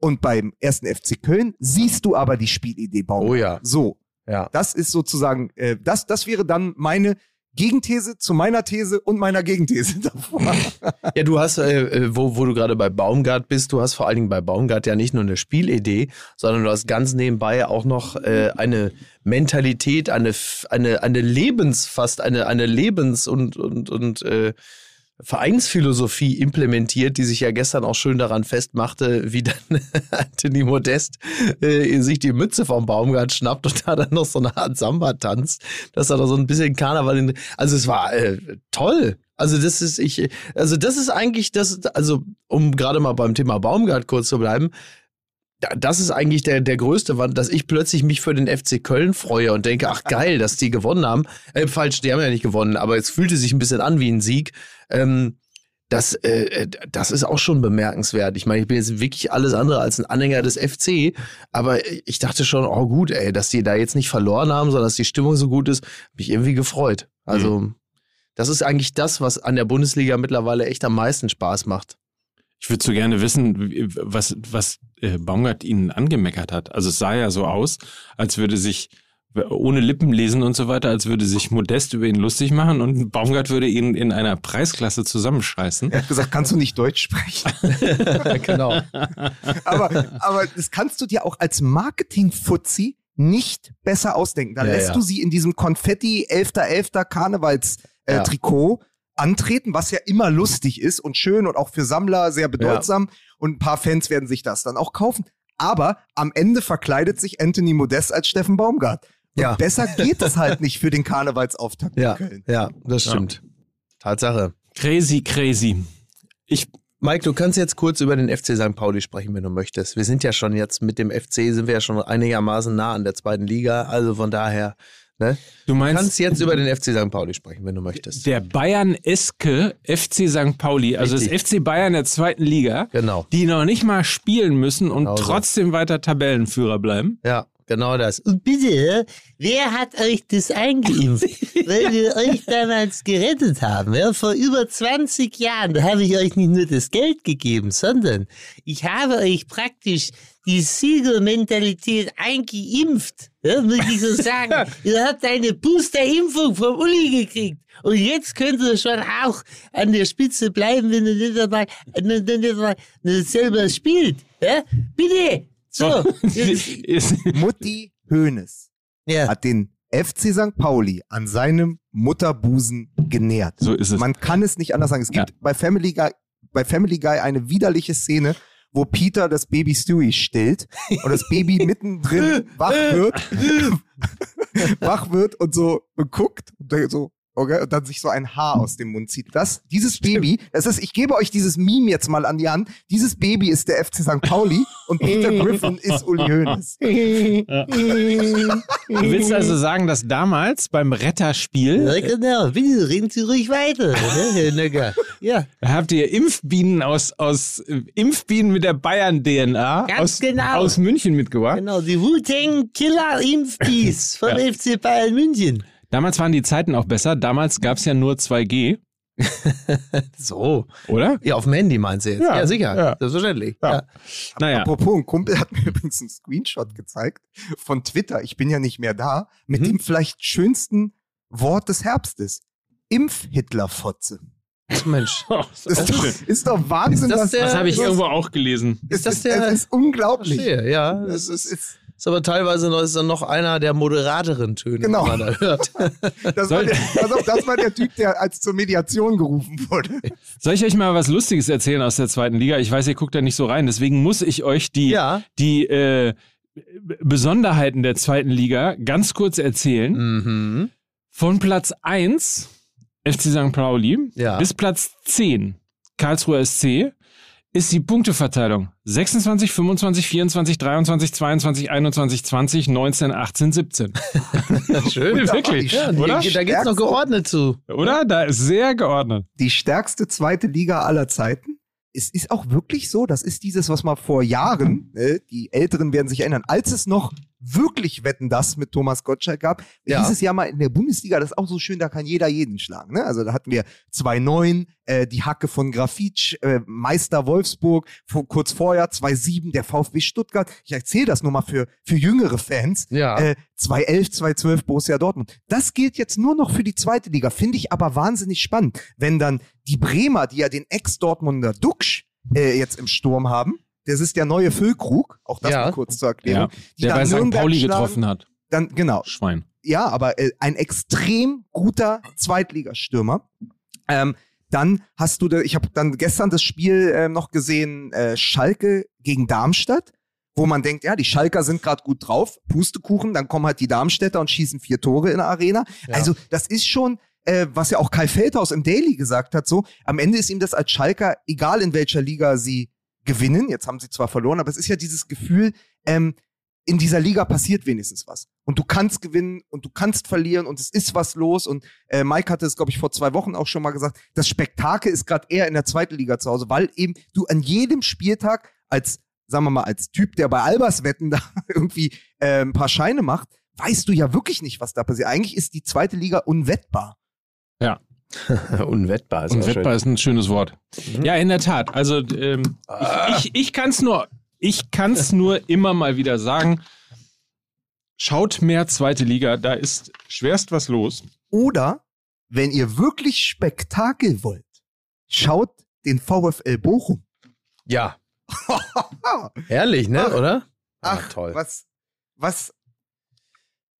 Und beim ersten FC Köln siehst du aber die Spielidee Baumgart. Oh ja. So, Ja. das ist sozusagen, äh, das, das wäre dann meine Gegenthese zu meiner These und meiner Gegenthese davor. Ja, du hast, äh, äh, wo, wo du gerade bei Baumgart bist, du hast vor allen Dingen bei Baumgart ja nicht nur eine Spielidee, sondern du hast ganz nebenbei auch noch äh, eine Mentalität, eine, eine, eine Lebens, fast eine, eine Lebens- und, und, und äh, Vereinsphilosophie implementiert, die sich ja gestern auch schön daran festmachte, wie dann Anthony Modest äh, sich die Mütze vom Baumgart schnappt und da dann noch so eine Art Samba tanzt, dass er da so ein bisschen Karneval in, also es war äh, toll. Also das ist ich, also das ist eigentlich das, also um gerade mal beim Thema Baumgart kurz zu bleiben, da- das ist eigentlich der, der größte Wand, dass ich plötzlich mich für den FC Köln freue und denke, ach geil, dass die gewonnen haben. Äh, falsch, die haben ja nicht gewonnen, aber es fühlte sich ein bisschen an wie ein Sieg. Ähm, das, äh, das ist auch schon bemerkenswert. Ich meine, ich bin jetzt wirklich alles andere als ein Anhänger des FC, aber ich dachte schon, oh gut, ey, dass die da jetzt nicht verloren haben, sondern dass die Stimmung so gut ist, mich irgendwie gefreut. Also, das ist eigentlich das, was an der Bundesliga mittlerweile echt am meisten Spaß macht. Ich würde so gerne wissen, was, was äh, Baumgart ihnen angemeckert hat. Also es sah ja so aus, als würde sich ohne Lippen lesen und so weiter, als würde sich Modest über ihn lustig machen und Baumgart würde ihn in einer Preisklasse zusammenscheißen. Er hat gesagt, kannst du nicht Deutsch sprechen? genau. aber, aber das kannst du dir auch als Marketing-Fuzzi nicht besser ausdenken. Da Ja, lässt ja. du sie in diesem Konfetti 11.11. Karnevals-Trikot Ja. Trikot antreten, was ja immer lustig ist und schön und auch für Sammler sehr bedeutsam. Und ein paar Fans werden sich das dann auch kaufen. Aber am Ende verkleidet sich Anthony Modest als Steffen Baumgart. Und Ja. besser geht es halt nicht für den Karnevalsauftakt Ja, in Köln. ja, das stimmt. Tatsache. Crazy, crazy. Ich, Mike, du kannst jetzt kurz über den FC St. Pauli sprechen, wenn du möchtest. Wir sind ja schon jetzt mit dem FC, sind wir ja schon einigermaßen nah an der zweiten Liga. Also von daher, ne? du Du meinst, kannst jetzt über den FC St. Pauli sprechen, wenn du möchtest. der Bayern-eske FC St. Pauli, also Richtig. das FC Bayern der zweiten Liga, Genau. die noch nicht mal spielen müssen und Genau so. trotzdem weiter Tabellenführer bleiben. Ja, genau das. Und bitte, wer hat euch das eingeimpft? Weil wir euch damals gerettet haben, ja, vor über 20 Jahren. Da habe ich euch nicht nur das Geld gegeben, sondern ich habe euch praktisch die Siegermentalität eingeimpft. Ja, muss ich so sagen. ihr habt eine Boosterimpfung vom Uli gekriegt. Und jetzt könnt ihr schon auch an der Spitze bleiben, wenn ihr nicht ihr nicht nicht selber spielt. Ja? Bitte! So, Mutti Hoeneß ja. hat den FC St. Pauli an seinem Mutterbusen genährt. so ist es. Man kann es nicht anders sagen. Es gibt bei, Family Guy, bei Family Guy eine widerliche Szene, wo Peter das Baby Stewie stillt und das Baby mittendrin wach wird, wach wird und so guckt und so, okay, und dann sich so ein Haar aus dem Mund zieht. Das, dieses Baby, das ist, ich gebe euch dieses Meme jetzt mal an die Hand. Dieses Baby ist der FC St. Pauli und Peter Griffin ist Uli Hoeneß. Du willst also sagen, dass damals beim Retterspiel Ja, genau. Bitte reden Sie ruhig weiter, ne, Herr Nöcker. Ja, habt ihr Impfbienen aus, aus äh, Impfbienen mit der Bayern-DNA aus, genau. aus München mitgebracht. genau. Die Wu-Tang Killer Impfbees vom FC Bayern München. Damals waren die Zeiten auch besser. Damals gab es ja nur 2G, So. oder? Ja, auf dem Handy meinst du jetzt? Ja, Ja, sicher. ja. Selbstverständlich. Ja. Ja. Naja. Apropos, ein Kumpel hat mir übrigens einen Screenshot gezeigt von Twitter. Ich bin ja nicht mehr da. Mit Mhm. dem vielleicht schönsten Wort des Herbstes. Impf-Hitler-Fotze. Mensch. Das ist, doch, ist doch Wahnsinn. Ist das was- der- Das habe ich irgendwo auch gelesen. Es Ist das ist, der- es ist unglaublich. Verstehe, ja. Es Das ist, ist, ist, ist aber teilweise noch, ist dann noch einer der moderateren Töne, Genau. die man da hört. das, war der, auf, das war der Typ, der als zur Mediation gerufen wurde. Soll ich euch mal was Lustiges erzählen aus der zweiten Liga? Ich weiß, ihr guckt da nicht so rein, deswegen muss ich euch die, Ja. die äh, Besonderheiten der zweiten Liga ganz kurz erzählen. Mhm. Von Platz 1, FC St. Pauli, Ja. bis Platz 10, Karlsruher SC, ist die Punkteverteilung 26, 25, 24, 23, 22, 21, 20, 19, 18, 17. Schön. Wirklich, Ja, die, oder? Da geht's noch geordnet zu. Oder? Da ist sehr geordnet. Die stärkste zweite Liga aller Zeiten. Es ist auch wirklich so, das ist dieses, was mal vor Jahren, äh, die Älteren werden sich erinnern, als es noch wirklich Wetten das mit Thomas Gottschalk gab, Ja. dieses Jahr mal in der Bundesliga, das ist auch so schön, da kann jeder jeden schlagen. Ne? Also da hatten wir 2-9, äh, die Hacke von Grafitsch, äh, Meister Wolfsburg, vor, kurz vorher 2-7, der VfB Stuttgart. Ich erzähle das nur mal für, für jüngere Fans. Ja. Äh, 2-11, 2-12 Borussia Dortmund. Das gilt jetzt nur noch für die zweite Liga. Finde ich aber wahnsinnig spannend, wenn dann die Bremer, die ja den Ex-Dortmunder Duxch äh, jetzt im Sturm haben, das ist der neue Füllkrug, auch das Ja. mal kurz zur Erklärung. Ja, die der dann bei St. Nürnberg Pauli schlagen, getroffen hat. Dann, genau, Schwein. ja, aber äh, ein extrem guter Zweitligastürmer. Ähm, dann hast du, da, ich habe dann gestern das Spiel äh, noch gesehen, äh, Schalke gegen Darmstadt, wo man denkt, ja, die Schalker sind gerade gut drauf, Pustekuchen, dann kommen halt die Darmstädter und schießen vier Tore in der Arena. Ja. Also das ist schon, äh, was ja auch Kai Feldhaus im Daily gesagt hat, so, am Ende ist ihm das als Schalker, egal in welcher Liga sie gewinnen, jetzt haben sie zwar verloren, aber es ist ja dieses Gefühl, ähm, in dieser Liga passiert wenigstens was. Und du kannst gewinnen und du kannst verlieren und es ist was los. Und äh, Mike hatte es, glaube ich, vor zwei Wochen auch schon mal gesagt, das Spektakel ist gerade eher in der zweiten Liga zu Hause, weil eben du an jedem Spieltag als, sagen wir mal, als Typ, der bei Albers Wetten da irgendwie äh, ein paar Scheine macht, weißt du ja wirklich nicht, was da passiert. Eigentlich ist die zweite Liga unwettbar. Unwettbar ist Unwettbar ist ein schönes Wort. Ja, in der Tat. Also ähm, ich, ich, ich kann es nur, ich kann es nur immer mal wieder sagen. Schaut mehr zweite Liga, da ist schwerst was los. Oder, wenn ihr wirklich Spektakel wollt, schaut den VfL Bochum. Ja. Herrlich, ne, Ach. oder? Ach, toll. was, was.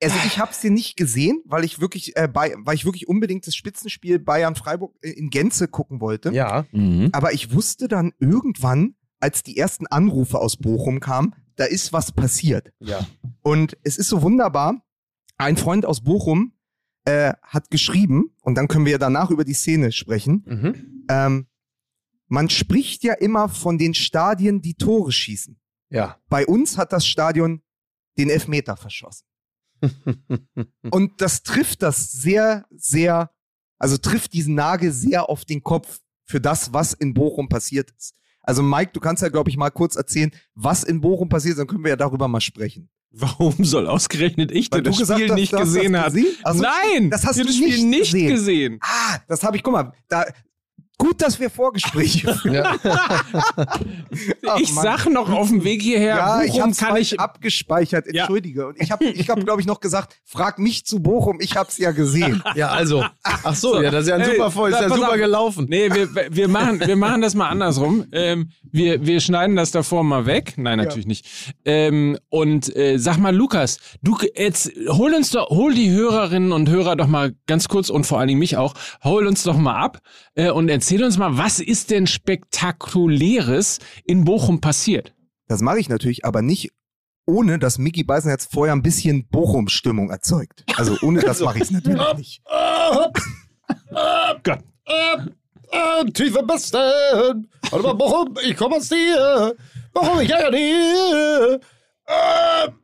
Also ich habe es hier nicht gesehen, weil ich wirklich, äh, bei, weil ich wirklich unbedingt das Spitzenspiel Bayern Freiburg äh, in Gänze gucken wollte. Ja. Aber ich wusste dann irgendwann, als die ersten Anrufe aus Bochum kamen, da ist was passiert. Ja. Und es ist so wunderbar. Ein Freund aus Bochum äh, hat geschrieben, und dann können wir ja danach über die Szene sprechen. Mhm. Ähm, man spricht ja immer von den Stadien, die Tore schießen. Ja. Bei uns hat das Stadion den Elfmeter verschossen. Und das trifft das sehr, sehr, also trifft diesen Nagel sehr auf den Kopf für das, was in Bochum passiert ist. Also Mike, du kannst ja, glaube ich, mal kurz erzählen, was in Bochum passiert ist, dann können wir ja darüber mal sprechen. Warum soll ausgerechnet ich, du das gesagt Spiel hast, nicht gesehen? Also, Nein, das hast du das Spiel nicht nicht gesehen. gesehen. Ah, das habe ich, guck mal, da, gut, dass wir Vorgespräche führen. ja. Ach, ich Mann. sag noch auf dem Weg hierher, Ja, ich Bochum habe kann falsch ich abgespeichert, Ja. entschuldige. Und ich habe, ich hab, glaube ich, noch gesagt, frag mich zu Bochum, ich habe es ja gesehen. ja, also. Ach so, ja, das ist ja ein Ey, super voll, ist ja super auf. gelaufen. Nee, wir, wir, machen, wir machen das mal andersrum. Ähm, wir, wir schneiden das davor mal weg. Nein, natürlich nicht. Ähm, und äh, sag mal, Lukas, du jetzt hol uns doch, hol die Hörerinnen und Hörer doch mal ganz kurz und vor allen Dingen mich auch, hol uns doch mal ab äh, und erzähl uns mal, was ist denn spektakuläres in Bochum passiert? Das mache ich natürlich, aber nicht ohne, dass Mickey Beisenherz vorher ein bisschen Bochum-Stimmung erzeugt. Also ohne das mache ich es natürlich nicht. Gott. Tiefe Besten. Warte mal, Bochum, ich komme aus dir. Bochum, ich ja dir.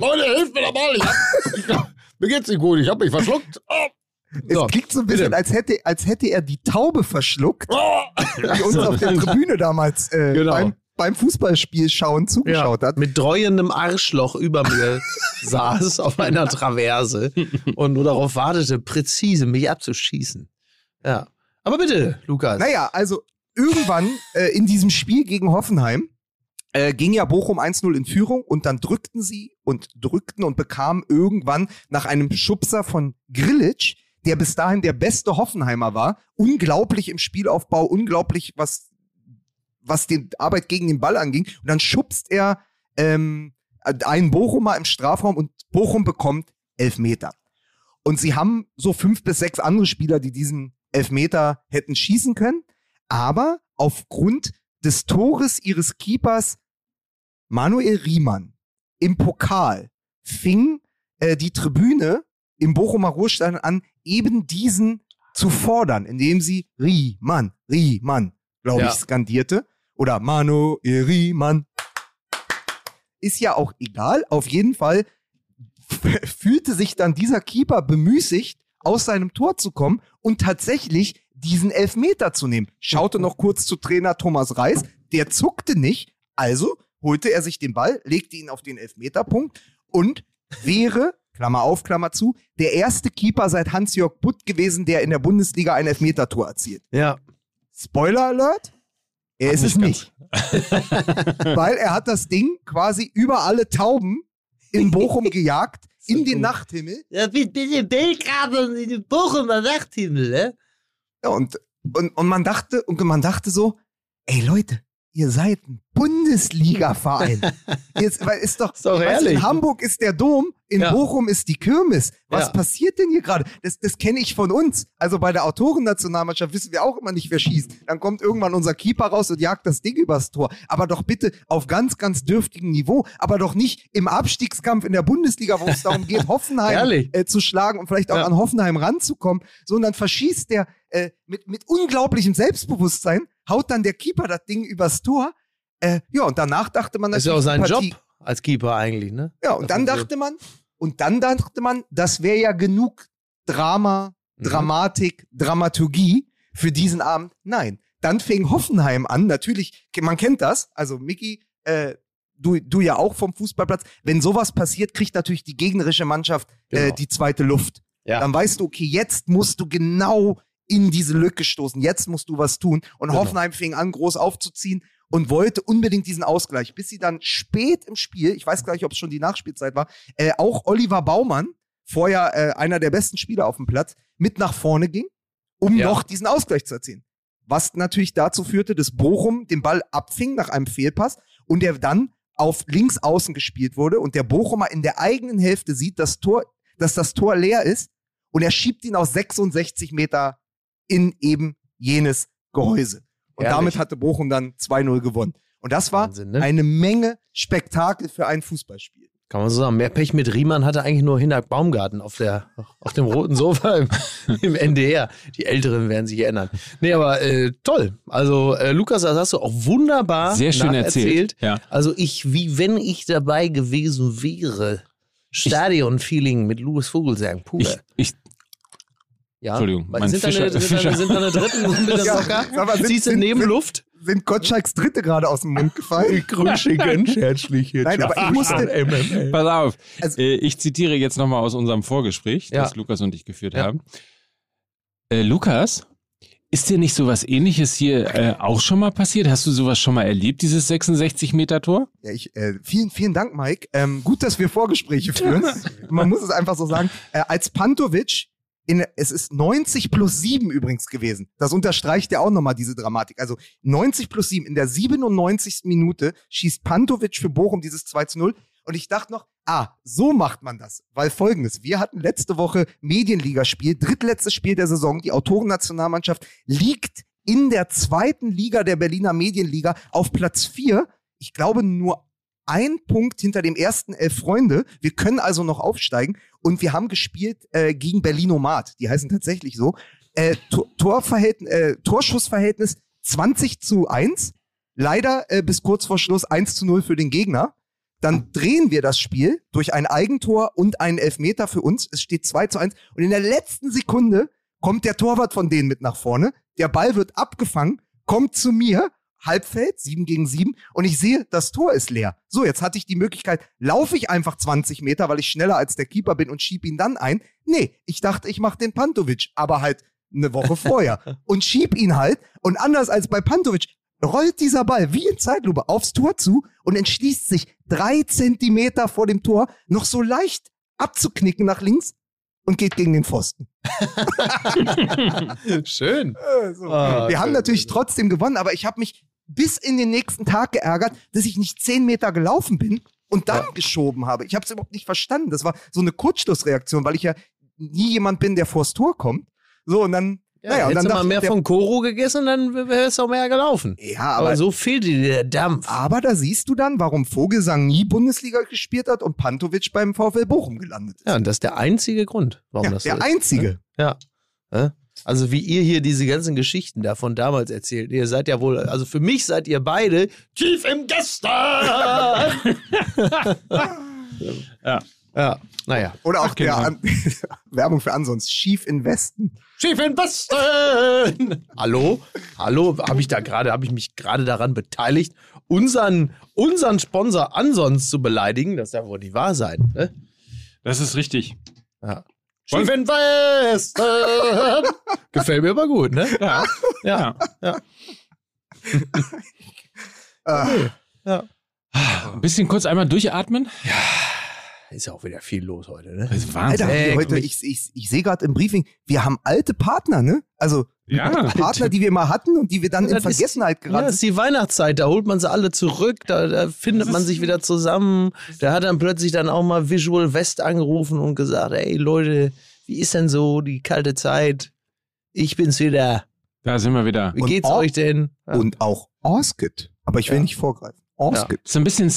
Leute, hilft mir doch mal. Ich hab, mir geht's nicht gut. Ich habe mich verschluckt. Es So, klingt so ein bisschen, bitte. als hätte, als hätte er die Taube verschluckt, die uns auf der Tribüne damals äh, Genau. beim, beim Fußballspiel schauen zugeschaut hat. Mit dreuendem Arschloch über mir saß auf einer Traverse und nur darauf wartete, präzise mich abzuschießen. Ja. Aber bitte, Lukas. Naja, also irgendwann äh, in diesem Spiel gegen Hoffenheim äh, ging ja Bochum 1-0 in Führung und dann drückten sie und drückten und bekamen irgendwann nach einem Schubser von Grillitsch, der bis dahin der beste Hoffenheimer war, unglaublich im Spielaufbau, unglaublich was was die Arbeit gegen den Ball anging. Und dann schubst er ähm, einen Bochumer im Strafraum und Bochum bekommt Elfmeter. Und sie haben so fünf bis sechs andere Spieler, die diesen Elfmeter hätten schießen können. Aber aufgrund des Tores ihres Keepers Manuel Riemann im Pokal fing äh, die Tribüne im Bochumer Ruhestadion an, eben diesen zu fordern, indem sie Riemann, Riemann, glaube Ja. ich, skandierte. Oder Manuel Riemann. Ist ja auch egal. Auf jeden Fall fühlte sich dann dieser Keeper bemüßigt, aus seinem Tor zu kommen und tatsächlich diesen Elfmeter zu nehmen. Schaute noch kurz zu Trainer Thomas Reis, der zuckte nicht, also holte er sich den Ball, legte ihn auf den Elfmeterpunkt und wäre, Klammer auf, Klammer zu, der erste Keeper seit Hans-Jörg Butt gewesen, der in der Bundesliga ein Elfmetertor erzielt. Ja. Spoiler Alert, er ist es nicht. Weil er hat das Ding quasi über alle Tauben in Bochum gejagt, in den Nachthimmel. Ja, bitte, bitte Belgrad und in den Bochumer Nachthimmel, ne? Ja, und, und, und man dachte, und man dachte so, ey Leute, ihr seid ein Bundesliga-Verein. Jetzt, weil ist doch, Ist doch weißt in Hamburg ist der Dom, in Ja. Bochum ist die Kirmes. Was Ja. passiert denn hier gerade? Das, das kenne ich von uns. Also bei der Autorennationalmannschaft wissen wir auch immer nicht, wer schießt. Dann kommt irgendwann unser Keeper raus und jagt das Ding übers Tor. Aber doch bitte auf ganz, ganz dürftigem Niveau. Aber doch nicht im Abstiegskampf in der Bundesliga, wo es darum geht, Hoffenheim äh, zu schlagen und vielleicht auch Ja. an Hoffenheim ranzukommen, sondern verschießt der äh, mit, mit unglaublichem Selbstbewusstsein, haut dann der Keeper das Ding übers Tor. Äh, ja, und danach dachte man Das ist ja auch sein die Job Partie- als Keeper eigentlich, ne? Ja, und dann dachte man, und dann dachte man, das wäre ja genug Drama, Mhm. Dramatik, Dramaturgie für diesen Abend. Nein. Dann fing Hoffenheim an, natürlich, man kennt das, also Mickey, äh, du, du ja auch vom Fußballplatz. Wenn sowas passiert, kriegt natürlich die gegnerische Mannschaft äh, Genau. die zweite Luft. Ja. Dann weißt du, okay, jetzt musst du genau in diese Lücke stoßen. Jetzt musst du was tun. Und Genau. Hoffenheim fing an, groß aufzuziehen und wollte unbedingt diesen Ausgleich, bis sie dann spät im Spiel, ich weiß gar nicht, ob es schon die Nachspielzeit war, äh, auch Oliver Baumann, vorher äh, einer der besten Spieler auf dem Platz, mit nach vorne ging, um Ja. noch diesen Ausgleich zu erzielen. Was natürlich dazu führte, dass Bochum den Ball abfing nach einem Fehlpass und der dann auf links außen gespielt wurde und der Bochumer in der eigenen Hälfte sieht, dass, Tor, dass das Tor leer ist und er schiebt ihn aus 66 Meter in eben jenes Gehäuse. Und Herrlich. damit hatte Bochum dann 2-0 gewonnen. Und das war Wahnsinn, ne? eine Menge Spektakel für ein Fußballspiel. Kann man so sagen. Mehr Pech mit Riemann hatte eigentlich nur Hinak Baumgarten auf, der, auf dem roten Sofa im, im NDR. Die Älteren werden sich erinnern. Nee, aber äh, toll. Also, äh, Lukas, das hast du auch wunderbar Sehr schön erzählt. Ja. Also, ich, wie wenn ich dabei gewesen wäre. Stadion-Feeling mit Louis Vogelsang. Pur. Ich, ich, ja. Entschuldigung, Weil mein Sind da eine, Fischer- sind da sind da eine dritten ein bisschen Ja, locker? sag mal, sind- Siehst du sind- neben sind- Luft? Sind Gottschalks Dritte gerade aus dem Mund gefallen? Grüße ganz herzlich jetzt. Nein, aber ich musste, pass auf. Also- äh, ich zitiere jetzt nochmal aus unserem Vorgespräch, Ja. das Lukas und ich geführt Ja. haben. Äh, Lukas, ist dir nicht sowas ähnliches hier äh, auch schon mal passiert? Hast du sowas schon mal erlebt, dieses 66-Meter-Tor? Ja, ich, äh, vielen, vielen Dank, Mike. Ähm, gut, dass wir Vorgespräche führen. Man muss es einfach so sagen. Äh, als Pantovic, in, es ist 90 plus 7 übrigens gewesen. Das unterstreicht ja auch nochmal diese Dramatik. Also 90 plus 7. In der 97. Minute schießt Pantovic für Bochum dieses 2 zu 0. Und ich dachte noch, ah, so macht man das. Weil folgendes, wir hatten letzte Woche Medienligaspiel, drittletztes Spiel der Saison. Die Autorennationalmannschaft liegt in der zweiten Liga der Berliner Medienliga auf Platz 4. Ich glaube nur ein Punkt hinter dem ersten Elf Freunde. Wir können also noch aufsteigen. Und wir haben gespielt äh, gegen Berlinomat. Die heißen tatsächlich so. Äh, Tor Torverhältnis, äh, Torschussverhältnis 20 zu 1. Leider äh, bis kurz vor Schluss 1 zu 0 für den Gegner. Dann drehen wir das Spiel durch ein Eigentor und einen Elfmeter für uns. Es steht 2 zu 1. Und in der letzten Sekunde kommt der Torwart von denen mit nach vorne. Der Ball wird abgefangen, kommt zu mir, Halbfeld, 7 gegen 7, und ich sehe, das Tor ist leer. So, jetzt hatte ich die Möglichkeit, laufe ich einfach 20 Meter, weil ich schneller als der Keeper bin und schieb ihn dann ein. Nee, ich dachte, ich mache den Pantovic, aber halt eine Woche vorher. und schieb ihn halt. Und anders als bei Pantovic rollt dieser Ball wie in Zeitlupe aufs Tor zu und entschließt sich drei Zentimeter vor dem Tor noch so leicht abzuknicken nach links und geht gegen den Pfosten. Schön. So. Ah, Wir haben natürlich trotzdem gewonnen, aber ich habe mich bis in den nächsten Tag geärgert, dass ich nicht zehn Meter gelaufen bin und dann geschoben habe. Ich habe es überhaupt nicht verstanden. Das war so eine Kurzschlussreaktion, weil ich ja nie jemand bin, der vors Tor kommt. So, und dann, Ja, naja, hättest du mal mehr der, von Koro gegessen, dann wärst du auch mehr gelaufen. Ja, Aber, aber, so fehlte dir der Dampf. aber da siehst du dann, warum Vogelsang nie Bundesliga gespielt hat und Pantovic beim VfL Bochum gelandet ist. Ja, und das ist der einzige Grund, warum Ja, das so der ist. einzige. Ja. Ja. Also wie ihr hier diese ganzen Geschichten da von damals erzählt. Ihr seid ja wohl, also für mich seid ihr beide tief im Gestern. Ja. Ja, naja. Oder auch Ach, der. An Werbung für ansonsten. Schief in Westen. Tief im Westen. Hallo? Hallo? Habe ich da gerade, habe ich mich gerade daran beteiligt, unseren, unseren Sponsor Ansons zu beleidigen? Das darf wohl nicht wahr sein. Ne? Das ist richtig. Ja. Im Westen. Gefällt mir aber gut, ne? Ja. Ja. ja. Äh, Ein bisschen kurz einmal durchatmen. Ist ja auch wieder viel los heute, ne? Das ist Wahnsinn. Alter, heute, ich, ich, ich sehe gerade im Briefing, wir haben alte Partner, ne? Also Ja. Partner, die wir mal hatten und die wir dann Ja, in ist- Vergessenheit Ja, geraten das ist die Weihnachtszeit, da holt man sie alle zurück, da, da findet man sich wieder zusammen. Da hat dann plötzlich dann auch mal Visual West angerufen und gesagt, ey Leute, wie ist denn so die kalte Zeit? Ich bin's wieder. Da sind wir wieder. Wie Und geht's auch- euch denn? Ja. Und auch Osket. Aber ich will Ja. nicht vorgreifen. Osket. So ein bisschen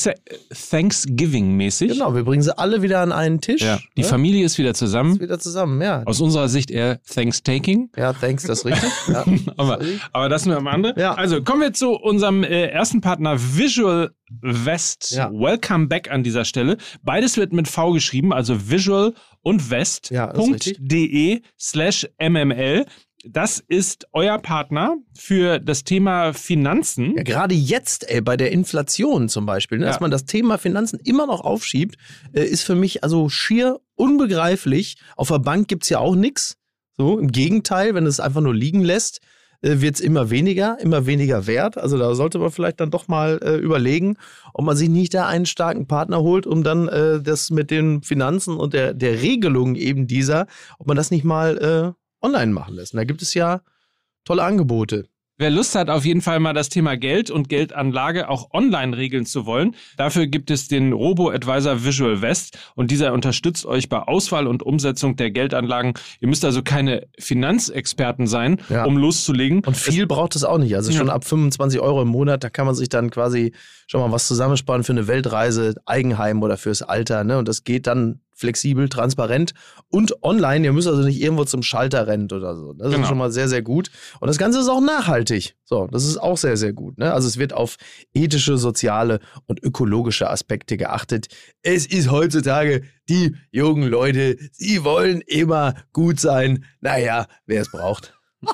Thanksgiving-mäßig. Genau, wir bringen sie alle wieder an einen Tisch. Ja. Die ne? Familie ist wieder Ist zusammen. wieder zusammen, ja. Aus unserer Sicht eher Thanks-Taking. Ja, thanks, das ist richtig. Ja. Aber, aber das nur am andere. Ja. Also kommen wir zu unserem äh, ersten Partner Visual West. Ja. Welcome back an dieser Stelle. Beides wird mit V geschrieben, also Visual und West. Ja, das ist richtig. .de slash mml. Das ist euer Partner für das Thema Finanzen. Ja, gerade jetzt, ey, bei der Inflation zum Beispiel, ne, Ja. dass man das Thema Finanzen immer noch aufschiebt, äh, ist für mich also schier unbegreiflich. Auf der Bank gibt's ja auch nichts. So, im Gegenteil, wenn es einfach nur liegen lässt, äh, wird's immer weniger, immer weniger wert. Also da sollte man vielleicht dann doch mal äh, überlegen, ob man sich nicht da einen starken Partner holt, um dann äh, das mit den Finanzen und der, der Regelung eben dieser, ob man das nicht mal äh, online machen lässt. Und da gibt es ja tolle Angebote. Wer Lust hat, auf jeden Fall mal das Thema Geld und Geldanlage auch online regeln zu wollen, dafür gibt es den Robo-Advisor Visual West und dieser unterstützt euch bei Auswahl und Umsetzung der Geldanlagen. Ihr müsst also keine Finanzexperten sein, Ja. um loszulegen. Und viel braucht es auch nicht. Also schon Ja. ab 25 Euro im Monat, da kann man sich dann quasi schon mal was zusammensparen für eine Weltreise, Eigenheim oder fürs Alter. Ne? Und das geht dann flexibel, transparent und online. Ihr müsst also nicht irgendwo zum Schalter rennen oder so. Das Genau. ist schon mal sehr, sehr gut. Und das Ganze ist auch nachhaltig. So, das ist auch sehr, sehr gut. Ne? Also es wird auf ethische, soziale und ökologische Aspekte geachtet. Es ist heutzutage die jungen Leute, sie wollen immer gut sein. Naja, wer es braucht.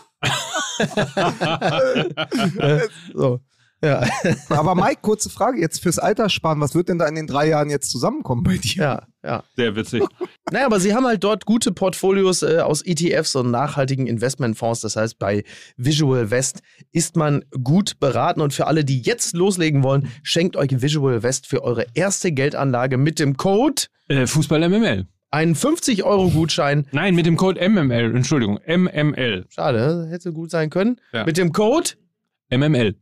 so. Ja, Aber Mike, kurze Frage jetzt fürs Alterssparen. Was wird denn da in den drei Jahren jetzt zusammenkommen bei dir? ja, ja. Sehr witzig. Naja, aber sie haben halt dort gute Portfolios äh, aus ETFs und nachhaltigen Investmentfonds. Das heißt, bei Visual West ist man gut beraten. Und für alle, die jetzt loslegen wollen, schenkt euch Visual West für eure erste Geldanlage mit dem Code äh, Fußball MML. einen 50-Euro-Gutschein. Nein, mit dem Code MML. Entschuldigung, MML. Schade, hätte gut sein können. Ja. Mit dem Code MML.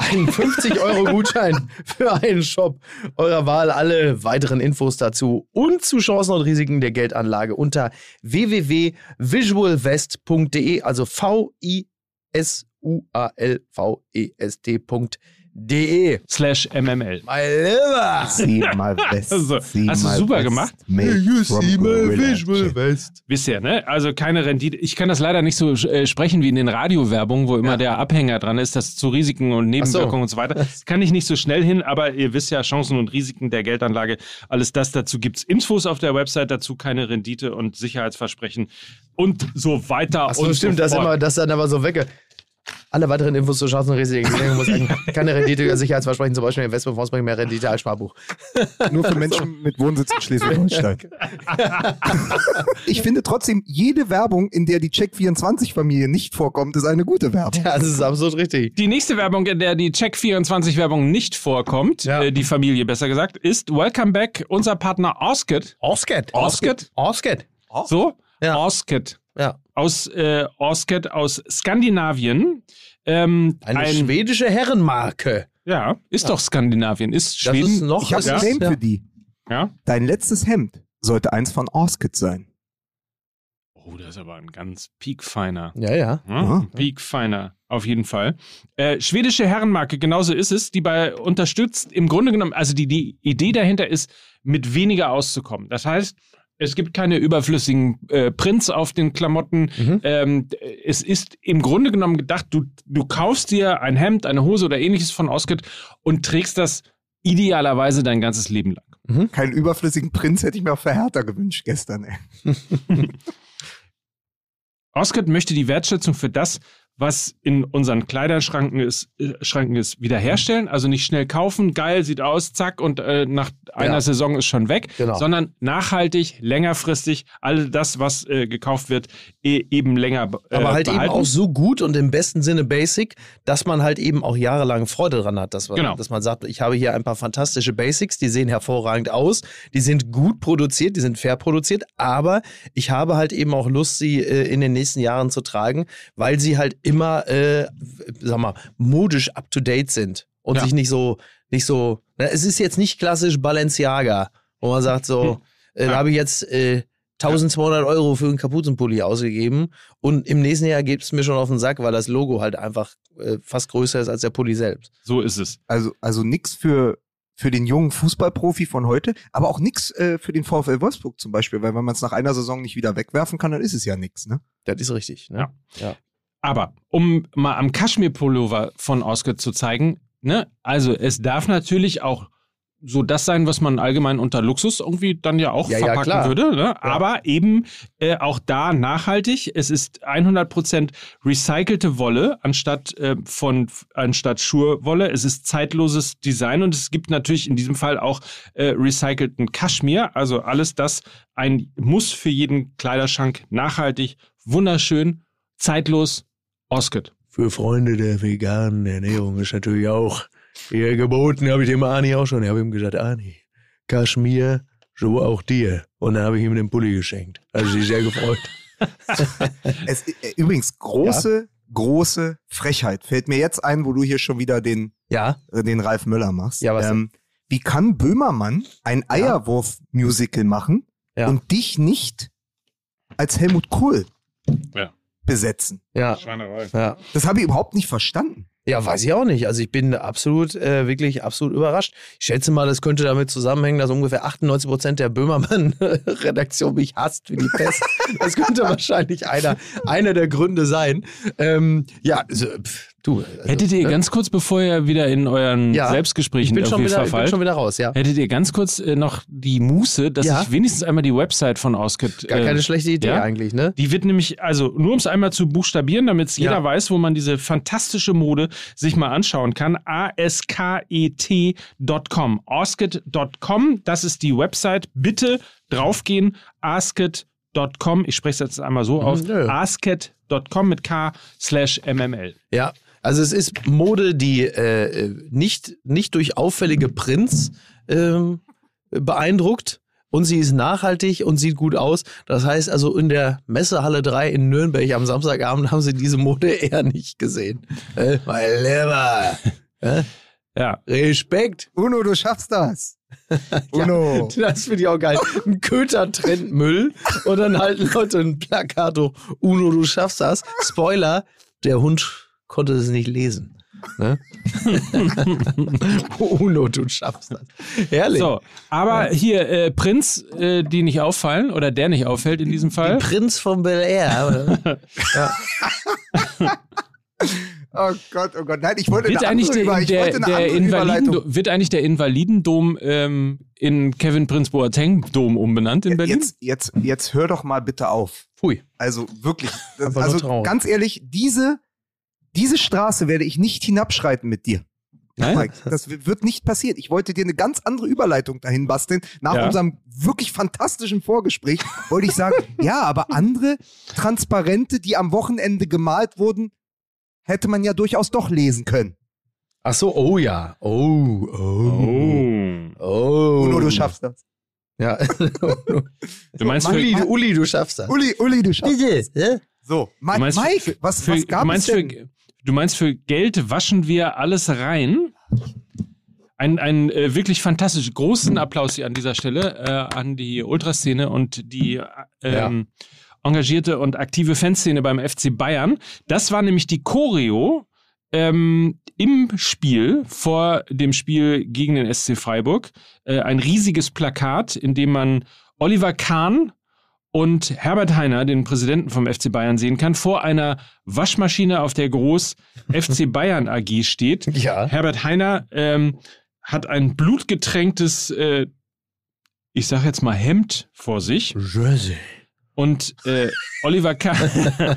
Einen 50-Euro-Gutschein für einen Shop eurer Wahl. Alle weiteren Infos dazu und zu Chancen und Risiken der Geldanlage unter www.visualvest.de, also V-I-S-U-A-L-V-E-S-T.de. Slash MML. My liver! Sieh mal West. Also, sieh hast du super West. gemacht. Made from Gorilla Chat. West. Wisst ihr, ne? Also keine Rendite. Ich kann das leider nicht so äh, sprechen wie in den Radiowerbungen, wo immer der Abhänger dran ist, das zu Risiken und Nebenwirkungen und so weiter. Kann ich nicht so schnell hin, aber ihr wisst ja, Chancen und Risiken der Geldanlage, alles das dazu gibt's Infos auf der Website, dazu keine Rendite und Sicherheitsversprechen und so weiter Achso, und stimmt, so das immer, das dann aber so wecke. Alle weiteren Infos zu Chancen und Risiken. Ich muss sagen, keine Rendite oder Sicherheitsversprechen, zum Beispiel Investmentfonds bringen mehr Rendite als Sparbuch. Nur für Menschen mit Wohnsitz in Schleswig-Holstein. ich finde trotzdem, jede Werbung, in der die Check24-Familie nicht vorkommt, ist eine gute Werbung. Ja, das ist absolut richtig. Die nächste Werbung, in der die Check24-Werbung nicht vorkommt, Ja. äh, die Familie besser gesagt, ist Welcome Back, unser Partner Osket. Osket. Osket? Osket. So? Ja. Osket. Ja. Aus äh, Osket aus Skandinavien. Ähm, Eine ein, schwedische Herrenmarke. Ja, ist doch Skandinavien. Ist Das Schweden. ist noch Ich habe ja, ein ja. für die. ja. Dein letztes Hemd sollte eins von Orskit sein. Oh, das ist aber ein ganz piekfeiner. Ja, ja. Ja, Ja. Piekfeiner, auf jeden Fall. Äh, schwedische Herrenmarke, genauso ist es, die bei unterstützt, im Grunde genommen, also die, die Idee dahinter ist, mit weniger auszukommen. Das heißt, es gibt keine überflüssigen äh, Prints auf den Klamotten. Mhm. Ähm, es ist im Grunde genommen gedacht, du, du kaufst dir ein Hemd, eine Hose oder ähnliches von Osket und trägst das idealerweise dein ganzes Leben lang. Keinen überflüssigen Prinz hätte ich mir auch für Hertha gewünscht gestern. Ey. Osket möchte die Wertschätzung für das, was in unseren Kleiderschranken ist, äh, Schranken ist, wiederherstellen. Also nicht schnell kaufen, geil, sieht aus, zack, und äh, nach einer Ja. Saison ist schon weg, Genau. sondern nachhaltig, längerfristig, all das, was äh, gekauft wird, e eben länger äh, Aber halt behalten. eben auch so gut und im besten Sinne basic, dass man halt eben auch jahrelang Freude dran hat. Dass man, Genau. dass man sagt, ich habe hier ein paar fantastische Basics, die sehen hervorragend aus, die sind gut produziert, die sind fair produziert, aber ich habe halt eben auch Lust, sie äh, in den nächsten Jahren zu tragen, weil sie halt immer, äh, sag mal, modisch up to date sind und Ja. sich nicht so, nicht so, na, es ist jetzt nicht klassisch Balenciaga, wo man sagt so, äh, da Ja. habe ich jetzt äh, 1200 Euro für einen Kapuzenpulli ausgegeben und im nächsten Jahr gibt es mir schon auf den Sack, weil das Logo halt einfach äh, fast größer ist als der Pulli selbst. so ist es. Also, also nix für, für den jungen Fußballprofi von heute, aber auch nix äh, für den VfL Wolfsburg zum Beispiel, weil wenn man es nach einer Saison nicht wieder wegwerfen kann, dann ist es ja nix, ne? Das ist richtig. Ne? Ja. Aber um mal am Kaschmir-Pullover von Oscar zu zeigen, ne, also es darf natürlich auch so das sein, was man allgemein unter Luxus irgendwie dann ja auch Ja, ja, verpacken klar. würde. Ne? Aber eben äh, auch da nachhaltig. Es ist 100% recycelte Wolle anstatt äh, von anstatt Schurwolle. Es ist zeitloses Design und es gibt natürlich in diesem Fall auch äh, recycelten Kaschmir. Also alles das ein Muss für jeden Kleiderschrank. Nachhaltig, wunderschön, zeitlos. Osket. Für Freunde der veganen Ernährung ist natürlich auch hier geboten, habe ich dem Ani auch schon. Ich habe ihm gesagt, Ani, Kaschmir, so auch dir. Und dann habe ich ihm den Pulli geschenkt. Hat sich sehr gefreut. Es, äh, übrigens, große, große Frechheit. Fällt mir jetzt ein, wo du hier schon wieder den, Ja, äh, den Ralf Möller machst. Ja, was ähm, wie kann Böhmermann ein Eierwurf-Musical machen Ja. und dich nicht als Helmut Kohl Ja. Besetzen? ja, Schweinerei. ja. Das habe ich überhaupt nicht verstanden. Ja, weiß ich auch nicht. Also ich bin absolut, äh, wirklich absolut überrascht. Ich schätze mal, das könnte damit zusammenhängen, dass ungefähr 98 Prozent der Böhmermann-Redaktion mich hasst wie die Pest. Das könnte wahrscheinlich einer, einer der Gründe sein. Ähm, ja, also, pff, du. Also, Hättet ihr ne? ganz kurz, bevor ihr wieder in euren Ja. Selbstgesprächen ich bin, schon irgendwie wieder, ich bin verfallt, schon wieder raus, ja. hättet ihr ganz kurz äh, noch die Muße, dass Ja. ich wenigstens einmal die Website von Osket. Gar keine äh, schlechte Idee ja? eigentlich, ne? Die wird nämlich, also nur um es einmal zu buchstabieren, damit es jeder weiß, wo man diese fantastische Mode sich mal anschauen kann. asket.com. Osket.com, das ist die Website. Bitte draufgehen. asket.com. Ich spreche es jetzt einmal so auf. nö. asket.com mit K slash MML. Ja, also es ist Mode, die äh, äh, nicht, nicht durch auffällige Prints ähm, beeindruckt und sie ist nachhaltig und sieht gut aus. Das heißt also in der Messehalle 3 in Nürnberg am Samstagabend haben sie diese Mode eher nicht gesehen. Äh, mein Lieber, äh, Ja. Respekt. Uno, du schaffst das. Uno. Das finde ich auch geil. Ein Köter trennt Müll und dann halten Leute ein Plakat hoch. Uno, du schaffst das. Spoiler, der Hund konnte es nicht lesen. Ne? Uno, du schaffst das. Herrlich. So, aber hier äh, Prinz, äh, die nicht auffallen oder der nicht auffällt in diesem Fall. Prinz von Bel Air. Oh Gott, oh Gott. Nein, ich wollte Wird eine eigentlich andere, der, ich der, wollte eine der andere Invaliden, Überleitung. wird eigentlich der Invalidendom ähm, in Kevin Prinz Boateng Dom umbenannt in Berlin? Jetzt, jetzt, jetzt hör doch mal bitte auf. Pfui. Also wirklich. Also ganz ehrlich, diese, diese Straße werde ich nicht hinabschreiten mit dir. Nein? Mike, das wird nicht passieren. Ich wollte dir eine ganz andere Überleitung dahin basteln. Nach Ja. unserem wirklich fantastischen Vorgespräch wollte ich sagen, ja, aber andere Transparente, die am Wochenende gemalt wurden, hätte man ja durchaus doch lesen können. Ach so, oh ja. Oh, oh. Oh. Uno, du schaffst das. Ja. Du meinst für, Uli, du, Uli, du schaffst das. Uli, Uli, du schaffst das. So, Ma Mike, für- was, für, was du, gab es meinst denn? für, du meinst für Geld waschen wir alles rein? Ein, ein äh, wirklich fantastisch großen Applaus hier an dieser Stelle äh, an die Ultraszene und die äh, ähm, engagierte und aktive Fanszene beim FC Bayern. Das war nämlich die Choreo ähm, im Spiel vor dem Spiel gegen den SC Freiburg. Äh, ein riesiges Plakat, in dem man Oliver Kahn und Herbert Heiner, den Präsidenten vom FC Bayern, sehen kann, vor einer Waschmaschine, auf der groß FC Bayern AG steht. Ja. Herbert Heiner ähm, hat ein blutgetränktes, äh, ich sag jetzt mal Hemd vor sich Jersey. und äh, Oliver Kahn,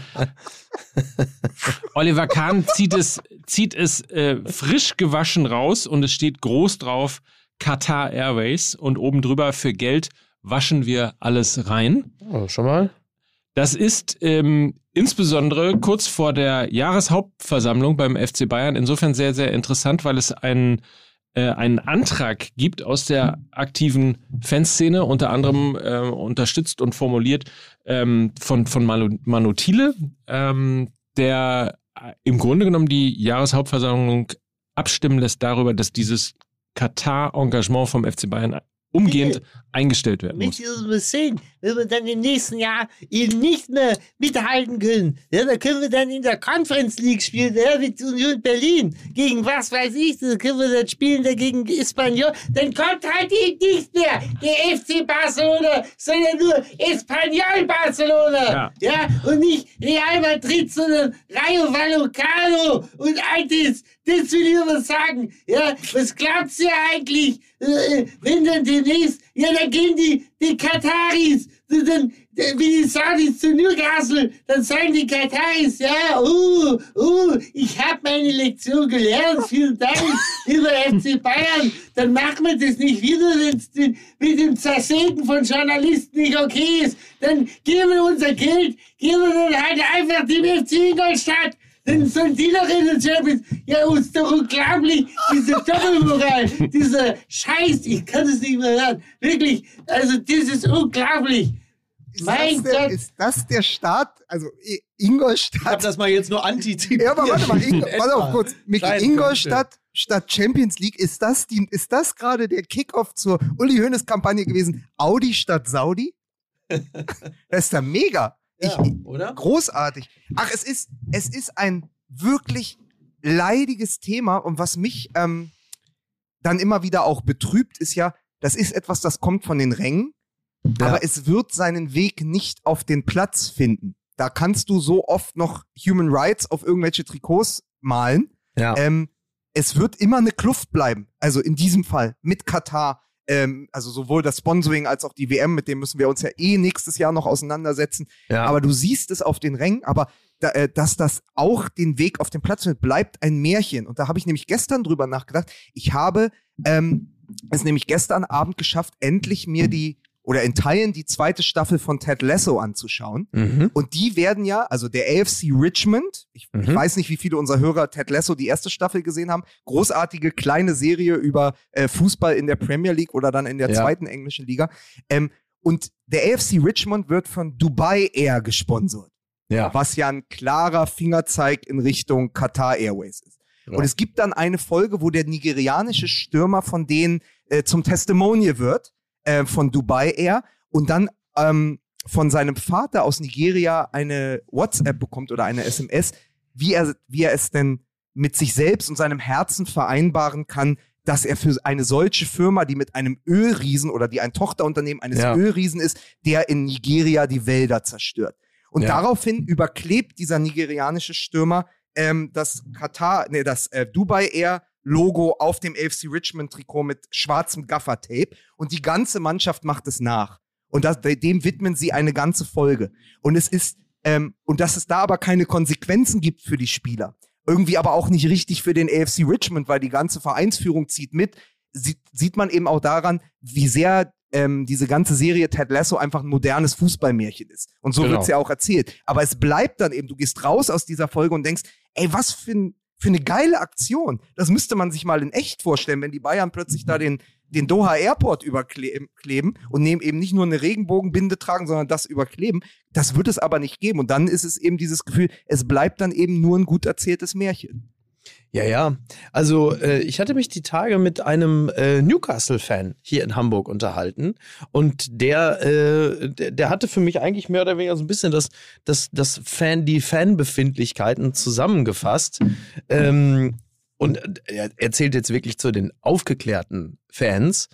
Oliver Kahn zieht es, zieht es äh, frisch gewaschen raus und es steht groß drauf Qatar Airways und oben drüber für Geld waschen wir alles rein. Oh, schon mal? Das ist ähm, insbesondere kurz vor der Jahreshauptversammlung beim FC Bayern insofern sehr, sehr interessant, weil es einen, äh, einen Antrag gibt aus der aktiven Fanszene, unter anderem äh, unterstützt und formuliert ähm, von, von Manu, Manu Thiele, ähm, der äh, im Grunde genommen die Jahreshauptversammlung abstimmen lässt darüber, dass dieses Katar-Engagement vom FC Bayern umgehend eingestellt werden muss. Mit diesem Museum, wenn wir dann im nächsten Jahr eben nicht mehr mithalten können, ja, dann können wir dann in der Conference League spielen, ja, mit Union Berlin. Gegen was weiß ich, dann können wir dann spielen dagegen Espanyol. Dann kommt halt eben nicht mehr der FC Barcelona, sondern nur Espanyol Barcelona. Ja. Ja, und nicht Real Madrid, sondern Rayo Vallecano und all das. Das will ich aber sagen. Ja, was glaubst du eigentlich, äh, wenn dann demnächst, ja, dann gehen die, die Kataris, dann, wie die Saudis zu Newcastle, dann sagen die Kataris, ja, uh, uh, ich habe meine Lektion gelernt, vielen Dank, lieber FC Bayern, dann machen wir das nicht wieder, wenn es mit dem Zersägen von Journalisten nicht okay ist, dann geben wir unser Geld, geben wir dann halt einfach dem FC Ingolstadt, dann sollen die doch in den Champions. Ja, ist doch unglaublich, diese Doppelmoral, dieser Scheiß, ich kann es nicht mehr hören. Wirklich, also das ist unglaublich. Ist Mein das der, Gott. Ist das der Start? Also I- Ingolstadt. Ich habe das mal jetzt nur antizipiert. Ja, aber warte mal, Ingo, In warte auf kurz. Micky, Sein Ingolstadt statt Champions League, ist das, die, ist das gerade der Kickoff zur Uli Hoeneß Kampagne gewesen? Audi statt Saudi? das ist ja mega. Ja, Ich, oder? großartig. Ach, es ist, es ist ein wirklich leidiges Thema und was mich ähm, dann immer wieder auch betrübt, ist ja, das ist etwas, das kommt von den Rängen, Ja. aber es wird seinen Weg nicht auf den Platz finden. Da kannst du so oft noch Human Rights auf irgendwelche Trikots malen. Ja. Ähm, es wird immer eine Kluft bleiben. Also in diesem Fall mit Katar. Ähm, also sowohl das Sponsoring als auch die WM, mit dem müssen wir uns ja eh nächstes Jahr noch auseinandersetzen. ja. Aber du siehst es auf den Rängen, aber da, äh, dass das auch den Weg auf den Platz findet, bleibt ein Märchen. Und da habe ich nämlich gestern drüber nachgedacht. Ich habe ähm, es nämlich gestern Abend geschafft, endlich mir die oder in Teilen die zweite Staffel von Ted Lasso anzuschauen. mhm. Und die werden ja, also der AFC Richmond, ich, ich Mhm. weiß nicht, wie viele unserer Hörer Ted Lasso die erste Staffel gesehen haben, großartige kleine Serie über äh, Fußball in der Premier League oder dann in der Ja. zweiten englischen Liga. Ähm, und der AFC Richmond wird von Dubai Air gesponsert, ja. was ja ein klarer Fingerzeig in Richtung Qatar Airways ist. Ja. Und es gibt dann eine Folge, wo der nigerianische Stürmer von denen äh, zum Testimonial wird, äh, von Dubai Air, und dann ähm, von seinem Vater aus Nigeria eine WhatsApp bekommt oder eine SMS, wie er, wie er es denn mit sich selbst und seinem Herzen vereinbaren kann, dass er für eine solche Firma, die mit einem Ölriesen oder die ein Tochterunternehmen eines Ja. Ölriesen ist, der in Nigeria die Wälder zerstört. Und Ja. daraufhin überklebt dieser nigerianische Stürmer ähm, das Katar, nee, das äh, Dubai Air Logo auf dem AFC Richmond Trikot mit schwarzem Gaffer-Tape und die ganze Mannschaft macht es nach. Und das, dem widmen sie eine ganze Folge. Und es ist, ähm, und dass es da aber keine Konsequenzen gibt für die Spieler. Irgendwie aber auch nicht richtig für den AFC Richmond, weil die ganze Vereinsführung zieht mit, sieht, sieht man eben auch daran, wie sehr ähm, diese ganze Serie Ted Lasso einfach ein modernes Fußballmärchen ist. Und so Genau. wird's ja auch erzählt. Aber es bleibt dann eben, du gehst raus aus dieser Folge und denkst, ey, was für, ein, für eine geile Aktion. Das müsste man sich mal in echt vorstellen, wenn die Bayern plötzlich da den, den Doha Airport überkleben und nehmen eben nicht nur eine Regenbogenbinde tragen, sondern das überkleben. Das wird es aber nicht geben. Und dann ist es eben dieses Gefühl, es bleibt dann eben nur ein gut erzähltes Märchen. Ja, ja. Also äh, ich hatte mich die Tage mit einem äh, Newcastle-Fan hier in Hamburg unterhalten und der, äh, der, der hatte für mich eigentlich mehr oder weniger so ein bisschen das, das, das Fan, die Fanbefindlichkeiten zusammengefasst. Ähm, und er erzählt jetzt wirklich zu den aufgeklärten Fans.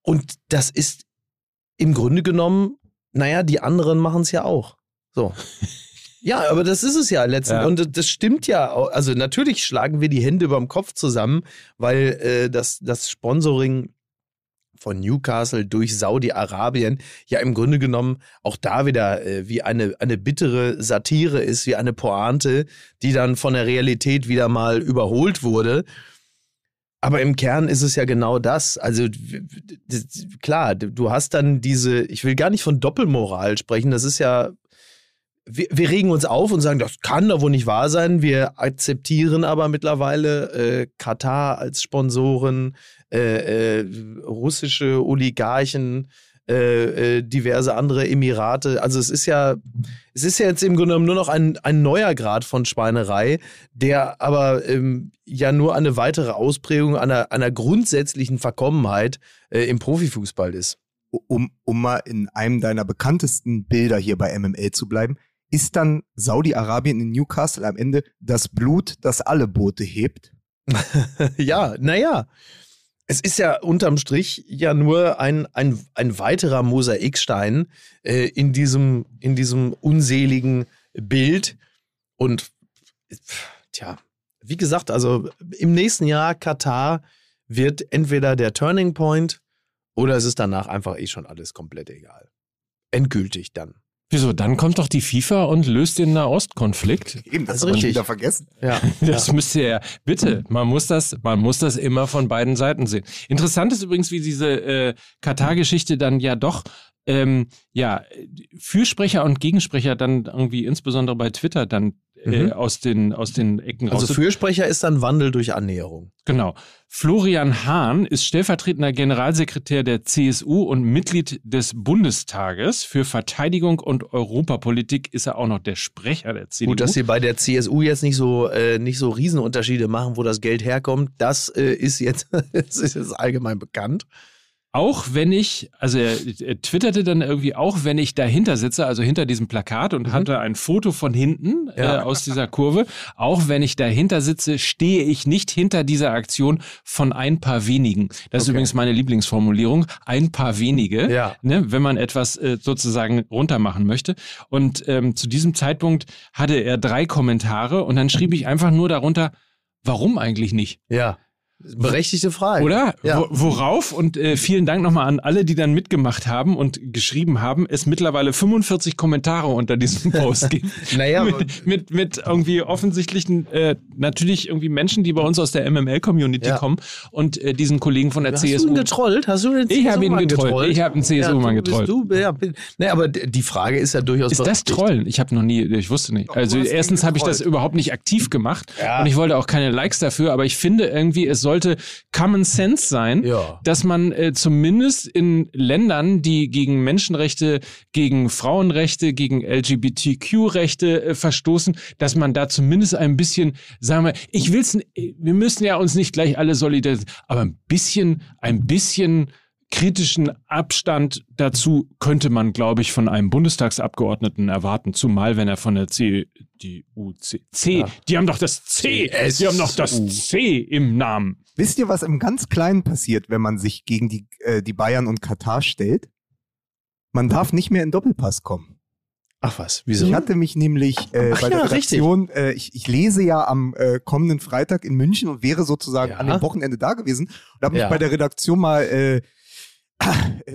Und das ist im Grunde genommen, naja, die anderen machen es ja auch. So. Ja, aber das ist es ja letztendlich. Ja. Und das stimmt ja. Also natürlich schlagen wir die Hände über dem Kopf zusammen, weil äh, das, das Sponsoring von Newcastle durch Saudi-Arabien ja im Grunde genommen auch da wieder äh, wie eine, eine bittere Satire ist, wie eine Pointe, die dann von der Realität wieder mal überholt wurde. Aber im Kern ist es ja genau das. Also klar, du hast dann diese, ich will gar nicht von Doppelmoral sprechen, das ist ja, wir, wir regen uns auf und sagen, das kann doch wohl nicht wahr sein. Wir akzeptieren aber mittlerweile äh, Katar als Sponsoren, äh, äh, russische Oligarchen, äh, äh, diverse andere Emirate. Also es ist ja, es ist ja jetzt im Grunde genommen nur noch ein, ein neuer Grad von Schweinerei, der aber ähm, ja nur eine weitere Ausprägung einer, einer grundsätzlichen Verkommenheit äh, im Profifußball ist. Um, um mal in einem deiner bekanntesten Bilder hier bei MML zu bleiben, ist dann Saudi-Arabien in Newcastle am Ende das Blut, das alle Boote hebt? ja, naja. Es ist ja unterm Strich ja nur ein, ein, ein weiterer Mosaikstein äh, in, diesem, in diesem unseligen Bild. Und tja, wie gesagt, also im nächsten Jahr Katar wird entweder der Turning Point oder es ist danach einfach eh schon alles komplett egal. Endgültig dann. Wieso? Dann kommt doch die FIFA und löst den Nahostkonflikt. Eben, das man richtig. wieder vergessen. Ja. Das müsst ihr ja, bitte, man muss das, man muss das immer von beiden Seiten sehen. Interessant ist übrigens, wie diese äh, Katar-Geschichte dann ja doch, ähm, ja, Fürsprecher und Gegensprecher dann irgendwie insbesondere bei Twitter dann äh, Mhm. aus den aus den Ecken Also raus. Fürsprecher ist dann Wandel durch Annäherung. Genau. Florian Hahn ist stellvertretender Generalsekretär der CSU und Mitglied des Bundestages. Für Verteidigung und Europapolitik ist er auch noch der Sprecher der CDU. Gut, dass sie bei der CSU jetzt nicht so, äh, nicht so Riesenunterschiede machen, wo das Geld herkommt, das äh, ist jetzt, das ist jetzt allgemein bekannt. Auch wenn ich, also er, er twitterte dann irgendwie, auch wenn ich dahinter sitze, also hinter diesem Plakat und hatte ein Foto von hinten äh, Ja. aus dieser Kurve, auch wenn ich dahinter sitze, stehe ich nicht hinter dieser Aktion von ein paar wenigen. Das ist Okay. übrigens meine Lieblingsformulierung, ein paar wenige, Ja. ne, wenn man etwas äh, sozusagen runtermachen möchte. Und ähm, zu diesem Zeitpunkt hatte er drei Kommentare und dann schrieb ich einfach nur darunter, warum eigentlich nicht? Ja. Berechtigte Frage. Oder? Ja. Wo, worauf? Und äh, vielen Dank nochmal an alle, die dann mitgemacht haben und geschrieben haben. Es mittlerweile 45 Kommentare unter diesem Post gibt. Naja, mit, mit, mit irgendwie offensichtlichen, äh, natürlich irgendwie Menschen, die bei uns aus der MML-Community Ja. kommen und äh, diesen Kollegen von der Hast du CSU. ihn getrollt? Hast du den Ich habe ihn CSU-Mann getrollt. Ich habe einen CSU-Mann ja, du getrollt. Du, ja, bin- nee, aber die Frage ist ja durchaus Ist das. Trollen? Ich habe noch nie, ich wusste nicht. Also du hast erstens habe ich das getrollt. überhaupt nicht aktiv gemacht und ich wollte auch keine Likes dafür, aber ich finde irgendwie, es sollte Common Sense sein, Ja. dass man äh, zumindest in Ländern, die gegen Menschenrechte, gegen Frauenrechte, gegen LGBTQ-Rechte äh, verstoßen, dass man da zumindest ein bisschen, sagen wir, ich will's, n- wir müssen ja uns nicht gleich alle solidarisieren, aber ein bisschen, ein bisschen kritischen Abstand dazu könnte man, glaube ich, von einem Bundestagsabgeordneten erwarten, zumal wenn er von der CDU, C, C Ja. die haben doch das C, die haben doch das C im Namen. Wisst ihr, was im ganz Kleinen passiert, wenn man sich gegen die, äh, die Bayern und Katar stellt? Man darf nicht mehr in Doppelpass kommen. Ach was, wieso? Ich hatte mich nämlich äh, Ach bei ja, der Redaktion, äh, ich, ich lese ja am äh, kommenden Freitag in München und wäre sozusagen Ja. an dem Wochenende da gewesen und habe mich Ja. bei der Redaktion mal, äh,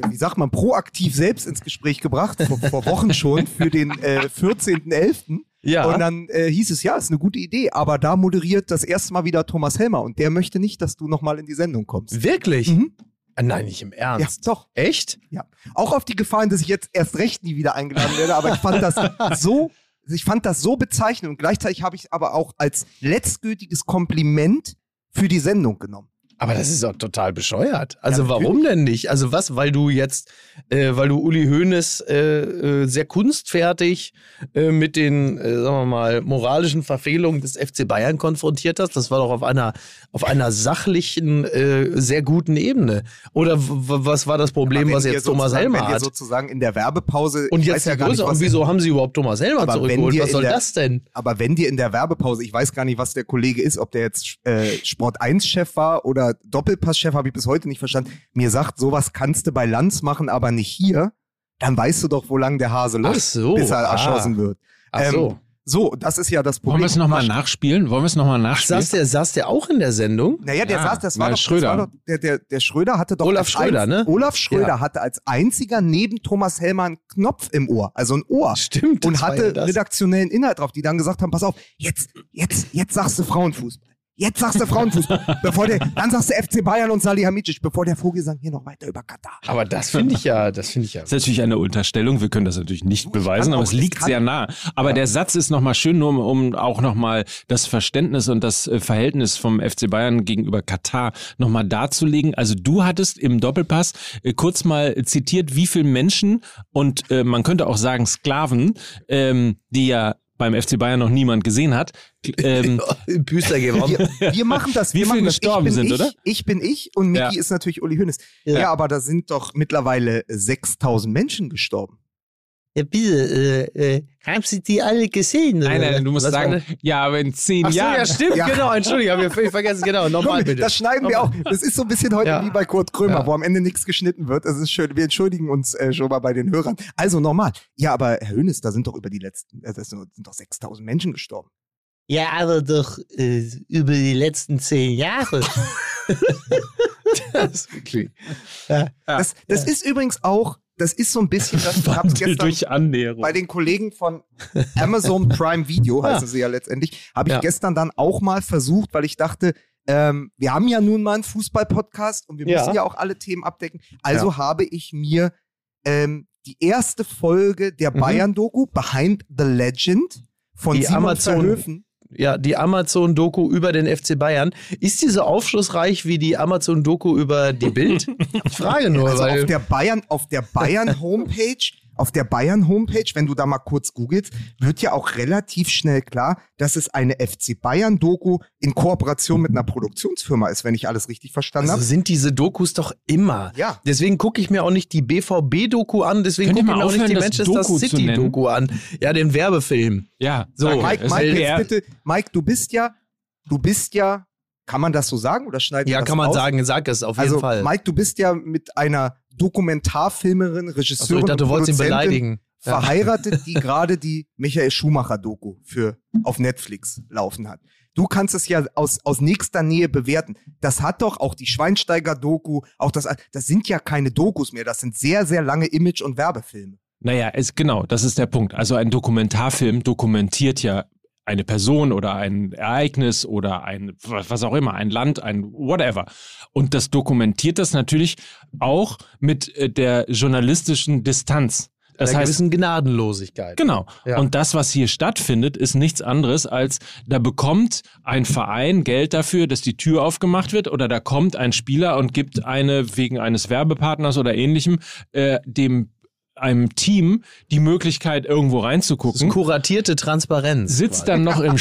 wie sagt man, proaktiv selbst ins Gespräch gebracht, vor, vor Wochen schon, für den äh, 14.11. ja. Und dann äh, hieß es, ja, ist eine gute Idee, aber da moderiert das erste Mal wieder Thomas Helmer und der möchte nicht, dass du nochmal in die Sendung kommst. Wirklich? Mhm. Ah, Nein, nicht im Ja, Ernst. doch. Echt? Ja. Auch auf die Gefahren, dass ich jetzt erst recht nie wieder eingeladen werde, aber ich fand das so, ich fand das so bezeichnend und gleichzeitig habe ich es aber auch als letztgültiges Kompliment für die Sendung genommen. Aber das ist doch total bescheuert. Also Ja, warum denn nicht? Also was, weil du jetzt, äh, weil du Uli Hoeneß äh, äh, sehr kunstfertig äh, mit den, äh, sagen wir mal, moralischen Verfehlungen des FC Bayern konfrontiert hast? Das war doch auf einer, auf einer sachlichen, äh, sehr guten Ebene. Oder was war das Problem, wenn was jetzt Thomas Helmer Wenn hat? sozusagen in der Werbepause, Und jetzt ja gar nicht, Und wieso haben sie überhaupt Thomas Helmer wenn zurückgeholt? Was soll der- das denn? aber wenn dir in der Werbepause, ich weiß gar nicht, was der Kollege ist, ob der jetzt Sport 1 Chef war oder Doppelpass-Chef, habe ich bis heute nicht verstanden, mir sagt, sowas kannst du bei Lanz machen, aber nicht hier, dann weißt du doch, wo lang der Hase Ach läuft, so. bis er ah. erschossen wird. Ach so. Ähm, So, das ist ja das Wollen Problem. wir es nochmal nachspielen? Wollen wir es nochmal Ach, nachspielen? saß der, saß der auch in der Sendung? Naja, der Ja, saß, das war doch, Schröder. Das war doch der, der, der Schröder hatte doch Olaf Schröder, einz- ne? Olaf Schröder Ja. hatte als einziger neben Thomas Helmer einen Knopf im Ohr, also ein Ohr. Stimmt. Und das war hatte ja das. redaktionellen Inhalt drauf, die dann gesagt haben, pass auf, jetzt, jetzt, jetzt sagst du Frauenfußball. Jetzt sagst du Frauenfußball. bevor der, dann sagst du FC Bayern und Salihamidzic, bevor der Vogelsang hier noch weiter über Katar. Aber das finde ich ja, das finde ich ja. Das ist natürlich eine Unterstellung, wir können das natürlich nicht beweisen, aber auch- es liegt sehr nah. Aber der Satz ist nochmal schön, nur um, um auch nochmal das Verständnis und das äh, Verhältnis vom FC Bayern gegenüber Katar nochmal darzulegen. Also du hattest im Doppelpass äh, kurz mal zitiert, wie viele Menschen und äh, man könnte auch sagen Sklaven, ähm, die ja beim FC Bayern noch niemand gesehen hat, ähm, Büster gewonnen. Wir, wir machen das. Wie wir viele machen das. Ich gestorben bin sind, ich, oder? Ich bin ich und Miki Ja. ist natürlich Uli Hoeneß. Ja. Ja. aber da sind doch mittlerweile 6000 Menschen gestorben. Ja, bitte, äh, äh, haben Sie die alle gesehen? nein, oder? nein, du musst Was sagen, ja, aber in zehn Ach so, Jahren. ja, stimmt, Ja. genau, Entschuldigung, habe ich völlig vergessen, genau, nochmal Komm, bitte. Das schneiden wir auch. Das ist so ein bisschen heute Ja. wie bei Kurt Krömer, Ja. wo am Ende nichts geschnitten wird. Das ist schön. Wir entschuldigen uns äh, schon mal bei den Hörern. Also normal. Ja, aber Herr Hönes, da sind doch über die letzten, äh, das sind doch 6000 Menschen gestorben. Ja, aber doch äh, über die letzten zehn Jahre. Das ist wirklich. Das, das ist übrigens auch, das ist so ein bisschen, das ich Wandel gestern durch Annäherung. bei den Kollegen von Amazon Prime Video, heißen sie ja letztendlich, habe ich Ja. gestern dann auch mal versucht, weil ich dachte, ähm, wir haben ja nun mal einen Fußball-Podcast und wir Ja. müssen ja auch alle Themen abdecken. Also habe ich mir ähm, die erste Folge der Mhm. Bayern-Doku Behind the Legend von Die Simon Amazon- Verhöfen. Ja, die Amazon-Doku über den FC Bayern. Ist die so aufschlussreich wie die Amazon-Doku über die Bild? Ich frage nur, Also weil. auf der Bayern, auf der Bayern Homepage, auf der Bayern Homepage, wenn du da mal kurz googelst, wird ja auch relativ schnell klar, dass es eine FC Bayern Doku in Kooperation mit einer Produktionsfirma ist, wenn ich alles richtig verstanden also habe. sind diese Dokus doch immer. Ja. Deswegen gucke ich mir auch nicht die BVB-Doku an, deswegen gucke ich mir auch nicht die Manchester City-Doku an. Ja, den Werbefilm. ja, So. Mike, Mike, jetzt bitte, Mike, du bist ja, du bist ja, kann man das so sagen oder schneiden wir Ja, das kann man raus? sagen, sag es auf jeden Also, Fall. Mike, du bist ja mit einer Dokumentarfilmerin, Regisseurin ich dachte, du und wolltest ihn Produzentin beleidigen. Ja. verheiratet, die gerade die Michael Schumacher-Doku für auf Netflix laufen hat. Du kannst es ja aus, aus nächster Nähe bewerten. Das hat doch auch die Schweinsteiger-Doku, auch das, das sind ja keine Dokus mehr, das sind sehr, sehr lange Image- und Werbefilme. Naja, es, genau, das ist der Punkt. Also ein Dokumentarfilm dokumentiert ja eine Person oder ein Ereignis oder ein, was auch immer, ein Land, ein whatever. Und das dokumentiert das natürlich auch mit äh, der journalistischen Distanz. Das Einer heißt, gewissen Gnadenlosigkeit. Genau. Ja. Und das, was hier stattfindet, ist nichts anderes als, da bekommt ein Verein Geld dafür, dass die Tür aufgemacht wird oder da kommt ein Spieler und gibt eine wegen eines Werbepartners oder ähnlichem äh, dem einem Team die Möglichkeit irgendwo Das ist reinzugucken kuratierte Transparenz. sitzt dann noch im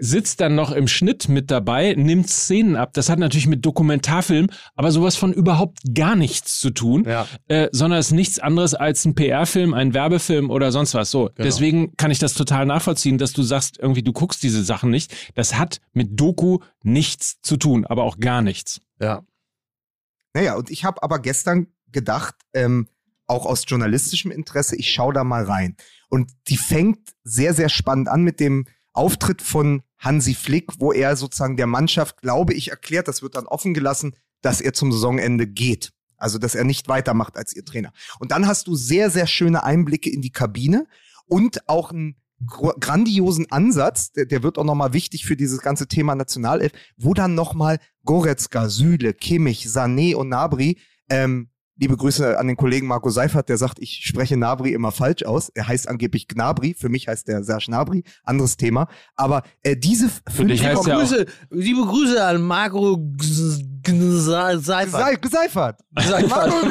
sitzt dann noch im Schnitt mit dabei, nimmt Szenen ab. Das hat natürlich mit Dokumentarfilm, aber sowas von überhaupt gar nichts zu tun, Ja. äh, sondern ist nichts anderes als ein PR-Film, ein Werbefilm oder sonst was. So, deswegen kann ich das total nachvollziehen, dass du sagst, irgendwie du guckst diese Sachen nicht. Das hat mit Doku nichts zu tun, aber auch gar nichts. Ja. Naja, und ich habe aber gestern gedacht, ähm, auch aus journalistischem Interesse, ich schaue da mal rein. Und die fängt sehr, sehr spannend an mit dem Auftritt von Hansi Flick, wo er sozusagen der Mannschaft, glaube ich, erklärt, das wird dann offen gelassen, dass er zum Saisonende geht. Also, dass er nicht weitermacht als ihr Trainer. Und dann hast du sehr, sehr schöne Einblicke in die Kabine und auch einen grandiosen Ansatz, der, der wird auch nochmal wichtig für dieses ganze Thema Nationalelf, wo dann nochmal Goretzka, Süle, Kimmich, Sané und Nabri, ähm, liebe Grüße an den Kollegen Marco Seifert, der sagt, ich spreche Nabri immer falsch aus. Er heißt angeblich Gnabri, für mich heißt der Serge Nabri, anderes Thema. Aber äh, diese fünf Liebe Grüße, liebe Grüße an Marco G- Geseifert. Seifert. Marco,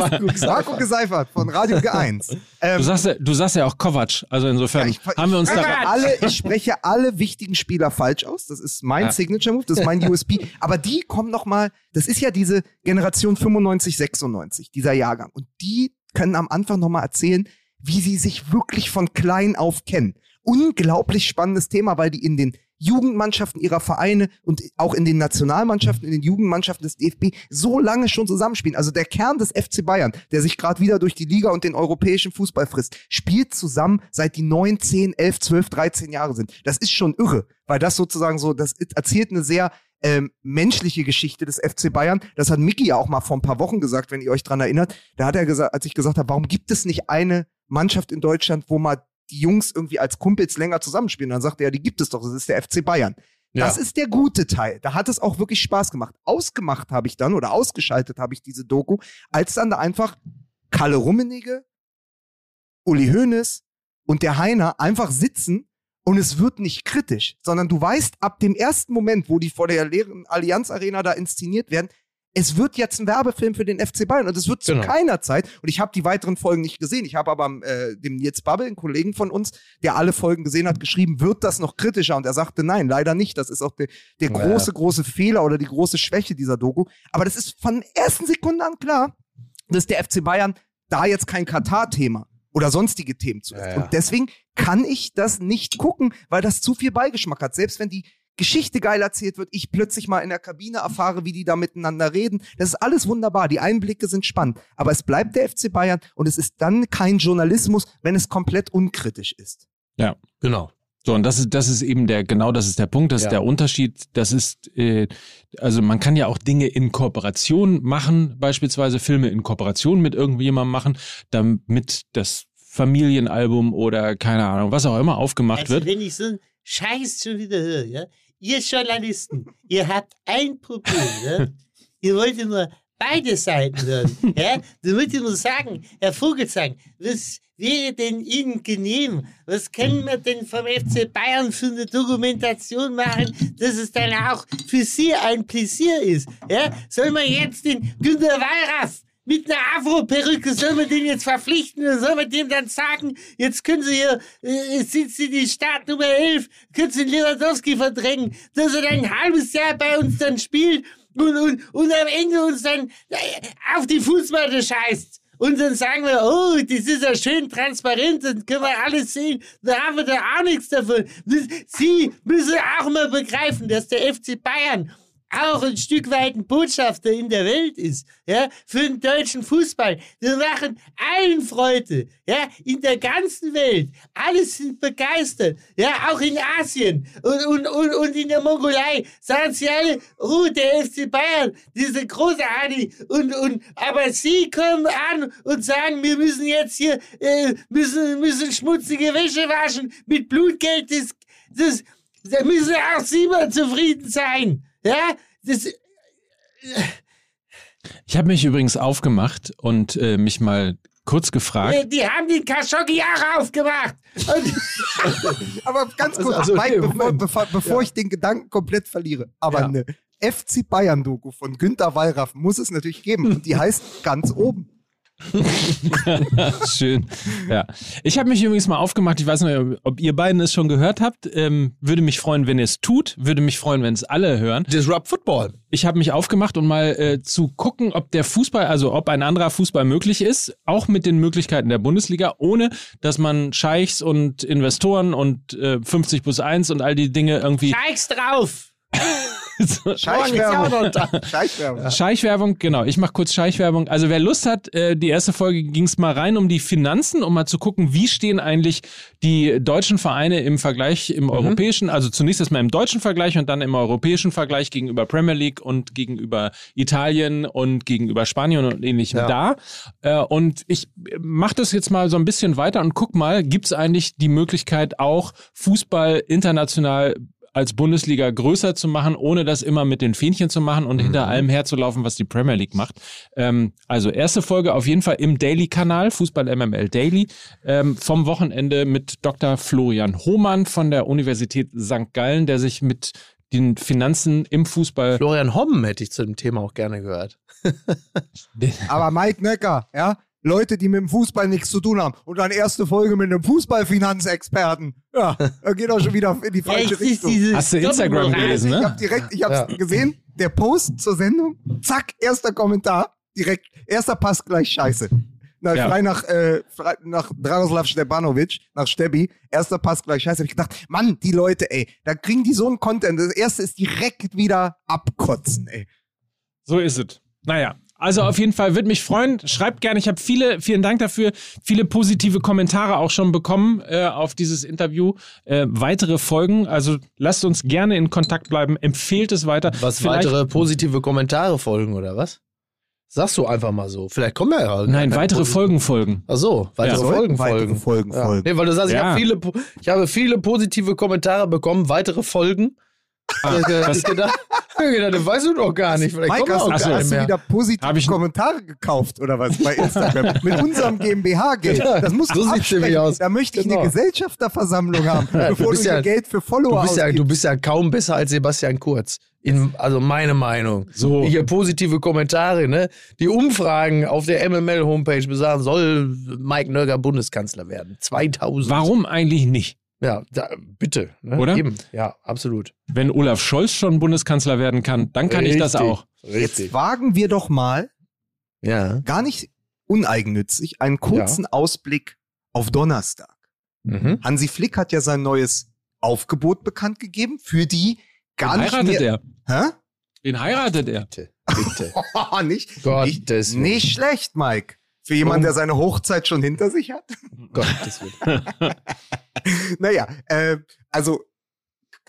Marco Geseifert von Radio G1. Ähm, Du sagst ja, du sagst ja auch Kovac, also insofern Ja, ich- haben wir uns ich da spreche alle, ich spreche alle wichtigen Spieler falsch aus. Das ist mein Ja. Signature Move, das ist mein USP. Aber die kommen noch mal. Das ist ja diese Generation 95, 96, dieser Jahrgang. Und die können am Anfang noch mal erzählen, wie sie sich wirklich von klein auf kennen. Unglaublich spannendes Thema, weil die in den Jugendmannschaften ihrer Vereine und auch in den Nationalmannschaften, in den Jugendmannschaften des DFB so lange schon zusammenspielen. Also der Kern des FC Bayern, der sich gerade wieder durch die Liga und den europäischen Fußball frisst, spielt zusammen seit die 9, 10, 11, 12, 13 Jahre sind. Das ist schon irre, weil das sozusagen so, das erzählt eine sehr ähm, menschliche Geschichte des FC Bayern. Das hat Micky ja auch mal vor ein paar Wochen gesagt, wenn ihr euch dran erinnert. Da hat er gesagt, als ich gesagt habe, warum gibt es nicht eine Mannschaft in Deutschland, wo mal die Jungs irgendwie als Kumpels länger zusammenspielen? Dann sagte er, die gibt es doch, das ist der FC Bayern. Ja. Das ist der gute Teil. Da hat es auch wirklich Spaß gemacht. Ausgemacht habe ich dann oder ausgeschaltet habe ich diese Doku, als dann da einfach Kalle Rummenigge, Uli Hoeneß und der Heiner einfach sitzen und es wird nicht kritisch, sondern du weißt ab dem ersten Moment, wo die vor der leeren Allianz Arena da inszeniert werden, es wird jetzt ein Werbefilm für den FC Bayern und es wird zu Genau. keiner Zeit, und ich habe die weiteren Folgen nicht gesehen, ich habe aber äh, dem Nils Babbel, einen Kollegen von uns, der alle Folgen gesehen hat, geschrieben, wird das noch kritischer? Und er sagte, nein, leider nicht. Das ist auch der, der Ja. große, große Fehler oder die große Schwäche dieser Doku. Aber das ist von der ersten Sekunde an klar, dass der FC Bayern da jetzt kein Katar-Thema oder sonstige Themen zulässt. Ja, ja. Und deswegen kann ich das nicht gucken, weil das zu viel Beigeschmack hat. Selbst wenn die Geschichte geil erzählt wird, ich plötzlich mal in der Kabine erfahre, wie die da miteinander reden. Das ist alles wunderbar. Die Einblicke sind spannend. Aber es bleibt der FC Bayern und es ist dann kein Journalismus, wenn es komplett unkritisch ist. Genau. So, und das ist, das ist eben der, genau das ist der Punkt, das Ja. ist der Unterschied. Das ist, äh, also man kann ja auch Dinge in Kooperation machen, beispielsweise Filme in Kooperation mit irgendjemandem machen, damit das Familienalbum oder keine Ahnung, was auch immer aufgemacht Also wird. wenn ich so einen Scheiß schon wieder höre, ja, ihr Journalisten, ihr habt ein Problem, ja? ihr wollt nur beide Seiten hören, ja, damit ihr nur sagen, Herr Vogelsang, was wäre denn Ihnen genehm? Was können wir denn vom FC Bayern für eine Dokumentation machen, dass es dann auch für Sie ein Pläsier ist, ja? Soll man jetzt den Günter Wallraff mit einer Afro-Perücke, soll man den jetzt verpflichten oder soll man dem dann sagen, jetzt können Sie hier, äh, sind Sie die Startnummer 11, können Sie Lewandowski verdrängen, dass er dann ein halbes Jahr bei uns dann spielt und, und, und am Ende uns dann äh, auf die Fußmatte scheißt. Und dann sagen wir, oh, das ist ja schön transparent, dann können wir alles sehen, da haben wir da auch nichts davon. Sie müssen auch mal begreifen, dass der FC Bayern auch ein Stück weit ein Botschafter in der Welt ist, ja, für den deutschen Fußball. Wir machen allen Freude, ja, in der ganzen Welt. Alle sind begeistert, ja, auch in Asien und, und, und, und in der Mongolei sagen sie alle, oh, der FC Bayern, diese großartig und, und, aber sie kommen an und sagen, wir müssen jetzt hier, äh, müssen, müssen schmutzige Wäsche waschen mit Blutgeld, das, das, da müssen auch Sie mal zufrieden sein. Ja, das. Ich habe mich übrigens aufgemacht und äh, mich mal kurz gefragt. äh, Die haben den Khashoggi auch aufgemacht. Aber ganz kurz, also, Mike, okay, bevor, Moment. bevor, bevor ich den Gedanken komplett verliere. Aber Ja. eine FC Bayern-Doku von Günter Wallraff muss es natürlich geben. Und die heißt ganz oben. Schön. Ja. Ich habe mich übrigens mal aufgemacht. Ich weiß nicht, ob ihr beiden es schon gehört habt. Ähm, würde mich freuen, wenn ihr es tut. Würde mich freuen, wenn es alle hören. Disrupt Football. Ich habe mich aufgemacht, um mal äh, zu gucken, ob der Fußball, also ob ein anderer Fußball möglich ist, auch mit den Möglichkeiten der Bundesliga, ohne dass man Scheichs und Investoren und äh, 50 plus 1 und all die Dinge irgendwie. Scheiß drauf. Scheichwerbung. Scheichwerbung. Scheichwerbung, genau. Ich mache kurz Scheichwerbung. Also wer Lust hat, äh, die erste Folge ging es mal rein um die Finanzen, um mal zu gucken, wie stehen eigentlich die deutschen Vereine im Vergleich im europäischen, also zunächst erstmal im deutschen Vergleich und dann im europäischen Vergleich gegenüber Premier League und gegenüber Italien und gegenüber Spanien und ähnlichem Ja. da. Äh, und ich mache das jetzt mal so ein bisschen weiter und guck mal, gibt es eigentlich die Möglichkeit auch Fußball international als Bundesliga größer zu machen, ohne das immer mit den Fähnchen zu machen und hinter allem herzulaufen, was die Premier League macht. Ähm, also erste Folge auf jeden Fall im Daily-Kanal, Fußball MML Daily, ähm, vom Wochenende mit Dr. Florian Hohmann von der Universität St. Gallen, der sich mit den Finanzen im Fußball. Florian Homm hätte ich zu dem Thema auch gerne gehört. Aber Mike Necker, ja, Leute, die mit dem Fußball nichts zu tun haben. Und dann erste Folge mit einem Fußballfinanzexperten. Ja, da geht auch schon wieder in die falsche ist Richtung. Hast du Instagram gelesen, Ich ne? hab direkt, ich hab's Ja. gesehen, der Post zur Sendung, zack, erster Kommentar, direkt, erster Pass gleich scheiße. Na, Ja. frei nach, äh, frei nach Dragoslav Stepanovic, nach Stebi, erster Pass gleich scheiße. Hab ich gedacht, Mann, die Leute, ey, da kriegen die so einen Content. Das erste ist direkt wieder abkotzen, ey. So ist es. Naja. Also auf jeden Fall würde mich freuen. Schreibt gerne. Ich habe viele, vielen Dank dafür, viele positive Kommentare auch schon bekommen äh, auf dieses Interview. Äh, weitere Folgen. Also lasst uns gerne in Kontakt bleiben. Empfehlt es weiter. Was Vielleicht- weitere positive Kommentare folgen, oder was? Sagst du einfach mal so. Vielleicht kommen ja. gar Nein, weitere Folgen folgen. Ach so, weitere Ja. Folgen Sollten weitere folgen. Folgen ja. folgen. Nee, weil du sagst, ich, Ja. habe viele, ich habe viele positive Kommentare bekommen, weitere Folgen. Ah, ich das- gedacht, ich hab gedacht, das weißt du doch gar nicht. Vielleicht Mike, hast, keine hast du mehr. wieder positive Kommentare gekauft oder was bei Instagram? Mit unserem GmbH-Geld. Das musst du So absprechen. aus. Da möchte ich Genau. eine Gesellschafterversammlung haben, bevor du, dir ja- Geld für Follower Du bist, ja, du bist ja kaum besser als Sebastian Kurz. In, also meine Meinung. So. Hier positive Kommentare, ne? Die Umfragen auf der MML-Homepage besagen, soll Mike Nörger Bundeskanzler werden. 2000. Warum eigentlich nicht? Ja, da, bitte. Ne? Oder? Eben. Ja, absolut. Wenn Olaf Scholz schon Bundeskanzler werden kann, dann kann ich das Richtig. auch. Richtig. Wagen wir doch mal, Ja. gar nicht uneigennützig, einen kurzen Ausblick auf Donnerstag. Mhm. Hansi Flick hat ja sein neues Aufgebot bekannt gegeben für die gar Wen nicht heiratet mehr... er? Hä? Wen heiratet er? Bitte. Bitte. nicht, nicht, Gottes nicht schlecht, Mike. Für jemanden, der seine Hochzeit schon hinter sich hat? Gottes Willen. naja, äh, also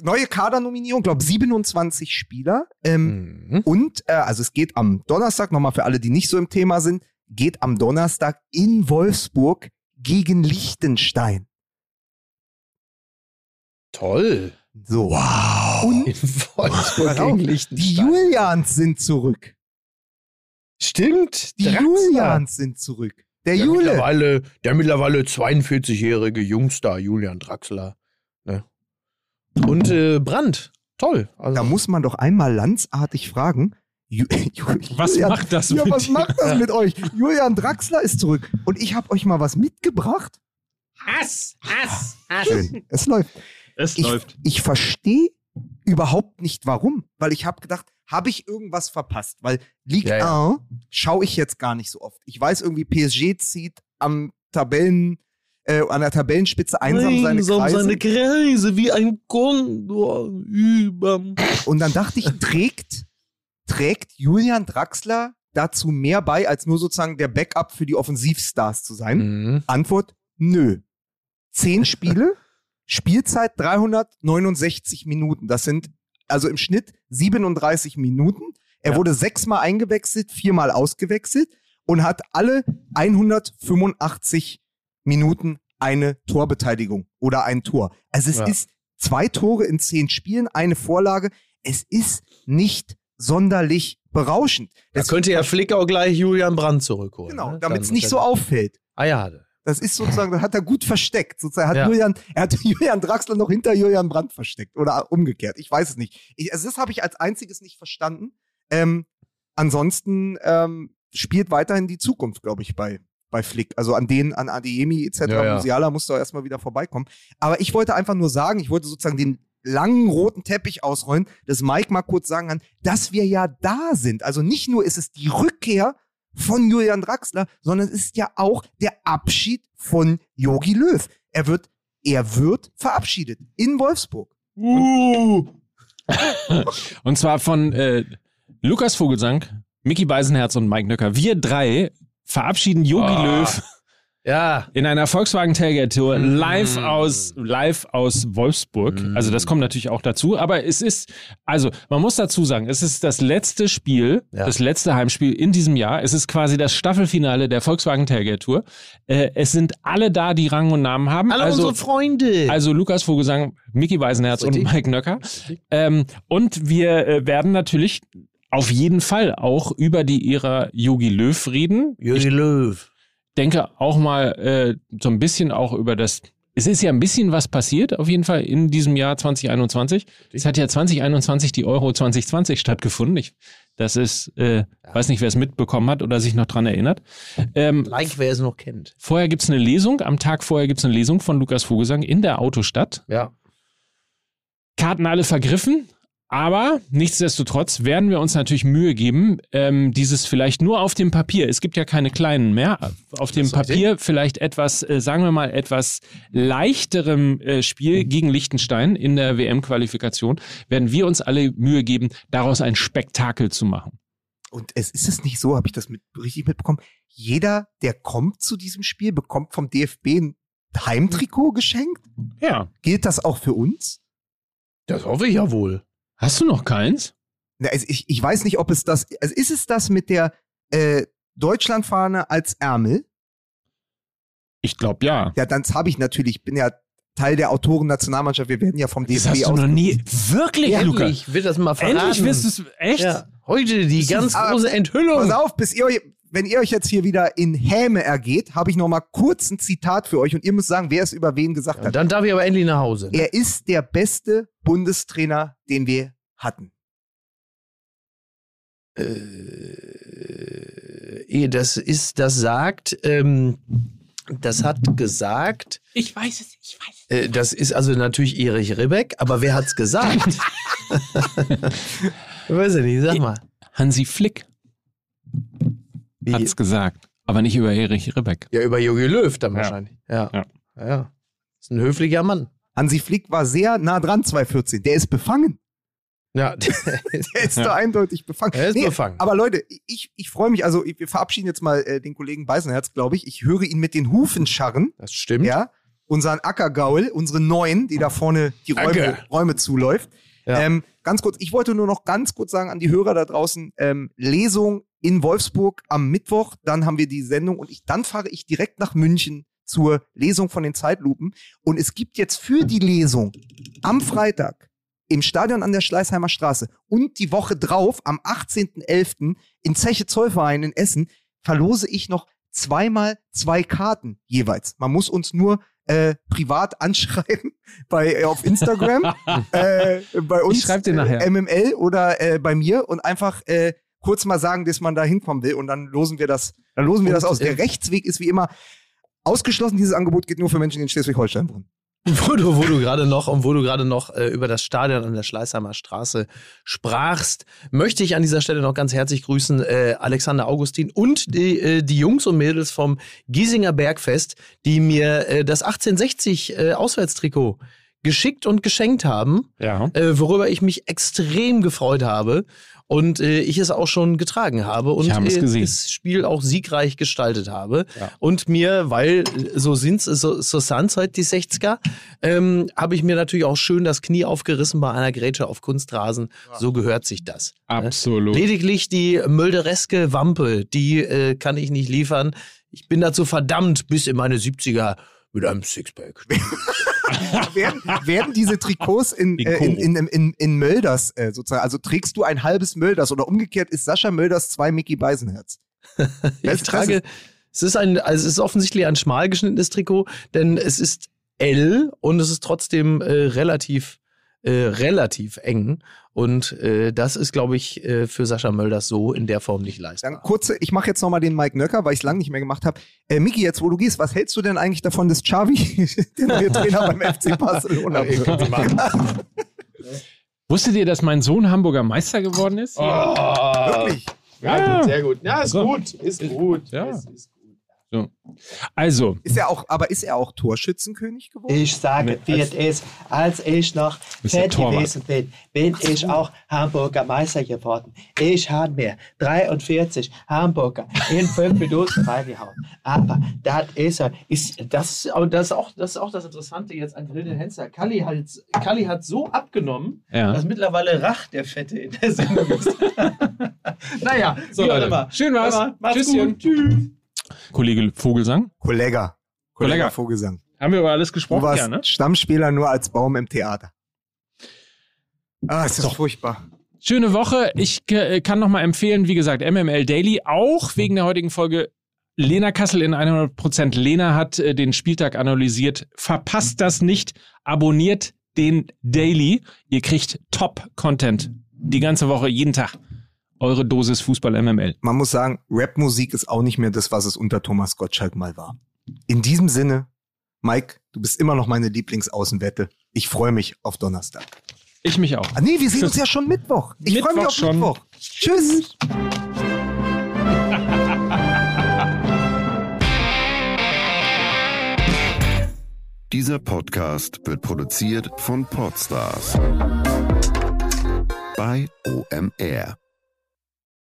neue Kadernominierung, glaube 27 Spieler. Ähm, Mhm. Und äh, also es geht am Donnerstag, nochmal für alle, die nicht so im Thema sind, geht am Donnerstag in Wolfsburg gegen Liechtenstein. Toll. So. Wow. Und In Wolfsburg gegen die Liechtenstein. Julians sind zurück. Stimmt. Die Draxler. Julians sind zurück. Der Der Jule. mittlerweile, der mittlerweile 42-jährige Jungstar Julian Draxler. Ne? Und äh, Brandt. Toll. Also, Da muss man doch einmal landsartig fragen. Ju Ju Was Julian, macht das ja, mit was dir? macht das mit euch? Julian Draxler ist zurück. Und ich habe euch mal was mitgebracht. Hass, Hass, Hass. Schön. Es läuft. Es Ich, läuft. ich verstehe überhaupt nicht warum. Weil ich habe gedacht, habe ich irgendwas verpasst? Weil Ligue Ja, ja. 1 schaue ich jetzt gar nicht so oft. Ich weiß irgendwie, PSG zieht am Tabellen, äh, an der Tabellenspitze einsam seine Einsam Kreise. seine Kreise wie ein Kondor überm. Und dann dachte ich, trägt, trägt Julian Draxler dazu mehr bei, als nur sozusagen der Backup für die Offensivstars zu sein? Mhm. Antwort, nö. Zehn Spiele, Spielzeit 369 Minuten. Das sind also im Schnitt 37 Minuten. Er Ja. wurde sechsmal eingewechselt, viermal ausgewechselt und hat alle 185 Minuten eine Torbeteiligung oder ein Tor. Also es Ja. ist zwei Tore in zehn Spielen, eine Vorlage. Es ist nicht sonderlich berauschend. Da könnte ja Flick auch gleich Julian Brandt zurückholen. Genau, ne? damit es nicht so auffällt. Ah ja. Das ist sozusagen, das hat er gut versteckt. Sozusagen hat Ja. Julian, er hat Julian Draxler noch hinter Julian Brandt versteckt oder umgekehrt. Ich weiß es nicht. Ich, also das habe ich als einziges nicht verstanden. Ähm, ansonsten ähm, spielt weiterhin die Zukunft, glaube ich, bei bei Flick. Also an denen, an Adeyemi etc. Ja, ja. Musiala muss doch erstmal wieder vorbeikommen. Aber ich wollte einfach nur sagen, ich wollte sozusagen den langen roten Teppich ausrollen, dass Mike mal kurz sagen kann, dass wir ja da sind. Also nicht nur ist es die Rückkehr von Julian Draxler, sondern es ist ja auch der Abschied von Yogi Löw. Er wird, er wird verabschiedet in Wolfsburg. Uh. Und zwar von äh, Lukas Vogelsang, Mickey Beisenherz und Mike Nöcker. Wir drei verabschieden Jogi Ah. Löw Ja. in einer Volkswagen Tailgate Tour Mm. live aus live aus Wolfsburg. Mm. Also das kommt natürlich auch dazu, aber es ist also man muss dazu sagen, es ist das letzte Spiel, Ja. das letzte Heimspiel in diesem Jahr. Es ist quasi das Staffelfinale der Volkswagen Tailgate Tour. Äh, es sind alle da, die Rang und Namen haben. Alle also unsere Freunde. also Lukas Vogelsang, Mickey Weisenherz und. Mike Nöcker. Ähm, und wir äh, werden natürlich auf jeden Fall auch über die Ära Yogi Löw reden. Jogi Löw. Denke auch mal äh, so ein bisschen auch über das. Es ist ja ein bisschen was passiert, auf jeden Fall in diesem Jahr 2021. Es hat ja 2021 die Euro 2020 stattgefunden. Ich, das ist, äh, weiß nicht, wer es mitbekommen hat oder sich noch dran erinnert. Ähm, Like, wer es noch kennt. vorher gibt's eine Lesung, am Tag vorher gibt's eine Lesung von Lukas Vogelsang in der Autostadt. Ja. Karten alle vergriffen. Aber nichtsdestotrotz werden wir uns natürlich Mühe geben, ähm, dieses vielleicht nur auf dem Papier, es gibt ja keine kleinen mehr, auf dem. Papier vielleicht etwas, äh, sagen wir mal, etwas leichterem äh, Spiel gegen Liechtenstein in der WM-Qualifikation, werden wir uns alle Mühe geben, daraus ein Spektakel zu machen. Und es ist es nicht so, habe ich das mit, richtig mitbekommen. Jeder, der kommt zu diesem Spiel, bekommt vom DFB ein Heimtrikot geschenkt. Ja. Gilt das auch für uns? Das hoffe ich ja wohl. Hast du noch keins? Na, also ich, ich weiß nicht, ob es das, also ist es das mit der äh, Deutschlandfahne als Ärmel? Ich glaube ja. Ja, dann habe ich natürlich, ich bin ja Teil der Autoren-Nationalmannschaft, wir werden ja vom Das DFB hast du aus. noch nie. Wirklich, Luca? Endlich wird das mal verraten. Endlich wirst du es. Echt? Ja. Heute die ganz aber- große Enthüllung. Pass auf, bis ihr euch, wenn ihr euch jetzt hier wieder in Häme ergeht, habe ich noch mal kurz ein Zitat für euch und ihr müsst sagen, wer es über wen gesagt Ja, hat. dann darf ich aber endlich nach Hause. ne? Er ist der beste Bundestrainer, den wir hatten. Äh, ehe das ist, das sagt, ähm, das hat gesagt, Ich weiß es, ich weiß es. äh, das ist also natürlich Erich Ribbeck, aber wer hat's gesagt? ich weiß ja nicht, sag mal. Hansi Flick Wie? hat's gesagt, aber nicht über Erich Ribbeck. Ja, über Jogi Löw dann Ja. wahrscheinlich. Ja. Ja. ja. ja. Ist ein höflicher Mann. Hansi Flick war sehr nah dran 2014. Der ist befangen. Ja, Der ist da eindeutig befangen. er ist befangen. Aber Leute, ich, ich freue mich, also wir verabschieden jetzt mal äh, den Kollegen Beisenherz, glaube ich. Ich höre ihn mit den Hufen scharren, Das stimmt. ja. Unseren Ackergaul, unsere Neuen, die da vorne die Räume. Räume zuläuft. Ja. Ähm, ganz kurz, ich wollte nur noch ganz kurz sagen an die Hörer da draußen, ähm, Lesung in Wolfsburg am Mittwoch, dann haben wir die Sendung und ich, dann fahre ich direkt nach München zur Lesung von den Zeitlupen. Und es gibt jetzt für die Lesung am Freitag im Stadion an der Schleißheimer Straße und die Woche drauf, am 18.11. in Zeche Zollverein in Essen, verlose ich noch zweimal zwei Karten jeweils. Man muss uns nur äh, privat anschreiben bei äh, auf Instagram, äh, bei uns schreib dir nachher. äh, MML oder äh, bei mir und einfach äh, kurz mal sagen, dass man da hinkommen will und dann losen wir das, dann losen wir Und, das aus. Der Rechtsweg ist wie immer ausgeschlossen. Dieses Angebot geht nur für Menschen, die in Schleswig-Holstein wohnen. Wo du, wo du gerade noch und wo du gerade noch äh, über das Stadion an der Schleißheimer Straße sprachst, möchte ich an dieser Stelle noch ganz herzlich grüßen äh, Alexander Augustin und die, äh, die Jungs und Mädels vom Giesinger Bergfest, die mir äh, das 1860 äh, Auswärtstrikot geschickt und geschenkt haben, Ja. äh, worüber ich mich extrem gefreut habe und äh, ich es auch schon getragen habe und äh, das Spiel auch siegreich gestaltet habe. Ja. Und mir, weil so sind's, so, so sind's heute die 60er, ähm, habe ich mir natürlich auch schön das Knie aufgerissen bei einer Grätsche auf Kunstrasen. So gehört sich das. Absolut. Lediglich die möldereske Wampe, die äh, kann ich nicht liefern. Ich bin dazu verdammt bis in meine 70er mit einem Sixpack. werden, werden diese Trikots in, äh, in, in, in, in, Mölders äh, sozusagen, also trägst du ein halbes Mölders oder umgekehrt ist Sascha Mölders zwei Mickey Beisenherz? Ich trage, es ist ein, also es ist offensichtlich ein schmal geschnittenes Trikot, denn es ist L und es ist trotzdem äh, relativ, äh, relativ eng. Und äh, das ist, glaube ich, äh, für Sascha Mölders so in der Form nicht leistbar. Dann kurze, ich mache jetzt nochmal den Mike Nöcker, weil ich es lange nicht mehr gemacht habe. Äh, Miki, jetzt wo du gehst, was hältst du denn eigentlich davon, dass Xavi der neue Trainer beim FC Barcelona wird? Wusstet ihr, dass mein Sohn Hamburger Meister geworden ist? Oh. Wirklich? Ja. sehr gut. Ja, ist So. gut. Ist gut. Ja. Es ist gut. So. Also, Ist er auch, aber ist er auch Torschützenkönig geworden? Ich sage, wird es, als ich noch fett gewesen bin, bin ich auch Hamburger Meister geworden. Ich habe mir 43 Hamburger in 5 Minuten reingehauen. Aber das ist, ist Das, das, ist auch, das ist auch das Interessante jetzt an Grill den Hensler. Kalli hat, Kalli hat so abgenommen, ja. dass mittlerweile Rach der Fette in der Sendung ist. naja, So, wie auch Leute. immer. Schön war's. Macht's Tschüsschen. gut. Tschüss. Kollege Vogelsang. Kollega. Kollega. Vogelsang. Haben wir über alles Du gesprochen? warst Ja, ne? Stammspieler nur als Baum im Theater. Ah, ist das furchtbar. Schöne Woche. Ich äh, kann noch mal empfehlen, wie gesagt, MML Daily, auch wegen der heutigen Folge. Lena Kassel in 100%. Lena hat äh, den Spieltag analysiert. Verpasst das nicht. Abonniert den Daily. Ihr kriegt Top-Content. Die ganze Woche, jeden Tag. Eure Dosis Fußball MML. Man muss sagen, Rapmusik ist auch nicht mehr das, was es unter Thomas Gottschalk mal war. In diesem Sinne, Mike, du bist immer noch meine Lieblingsaußenwette. Ich freue mich auf Donnerstag. Ich mich auch. Ah, nee, wir sehen uns ja schon Mittwoch. Ich freue mich auf schon. Mittwoch. Tschüss. Dieser Podcast wird produziert von Podstars bei OMR.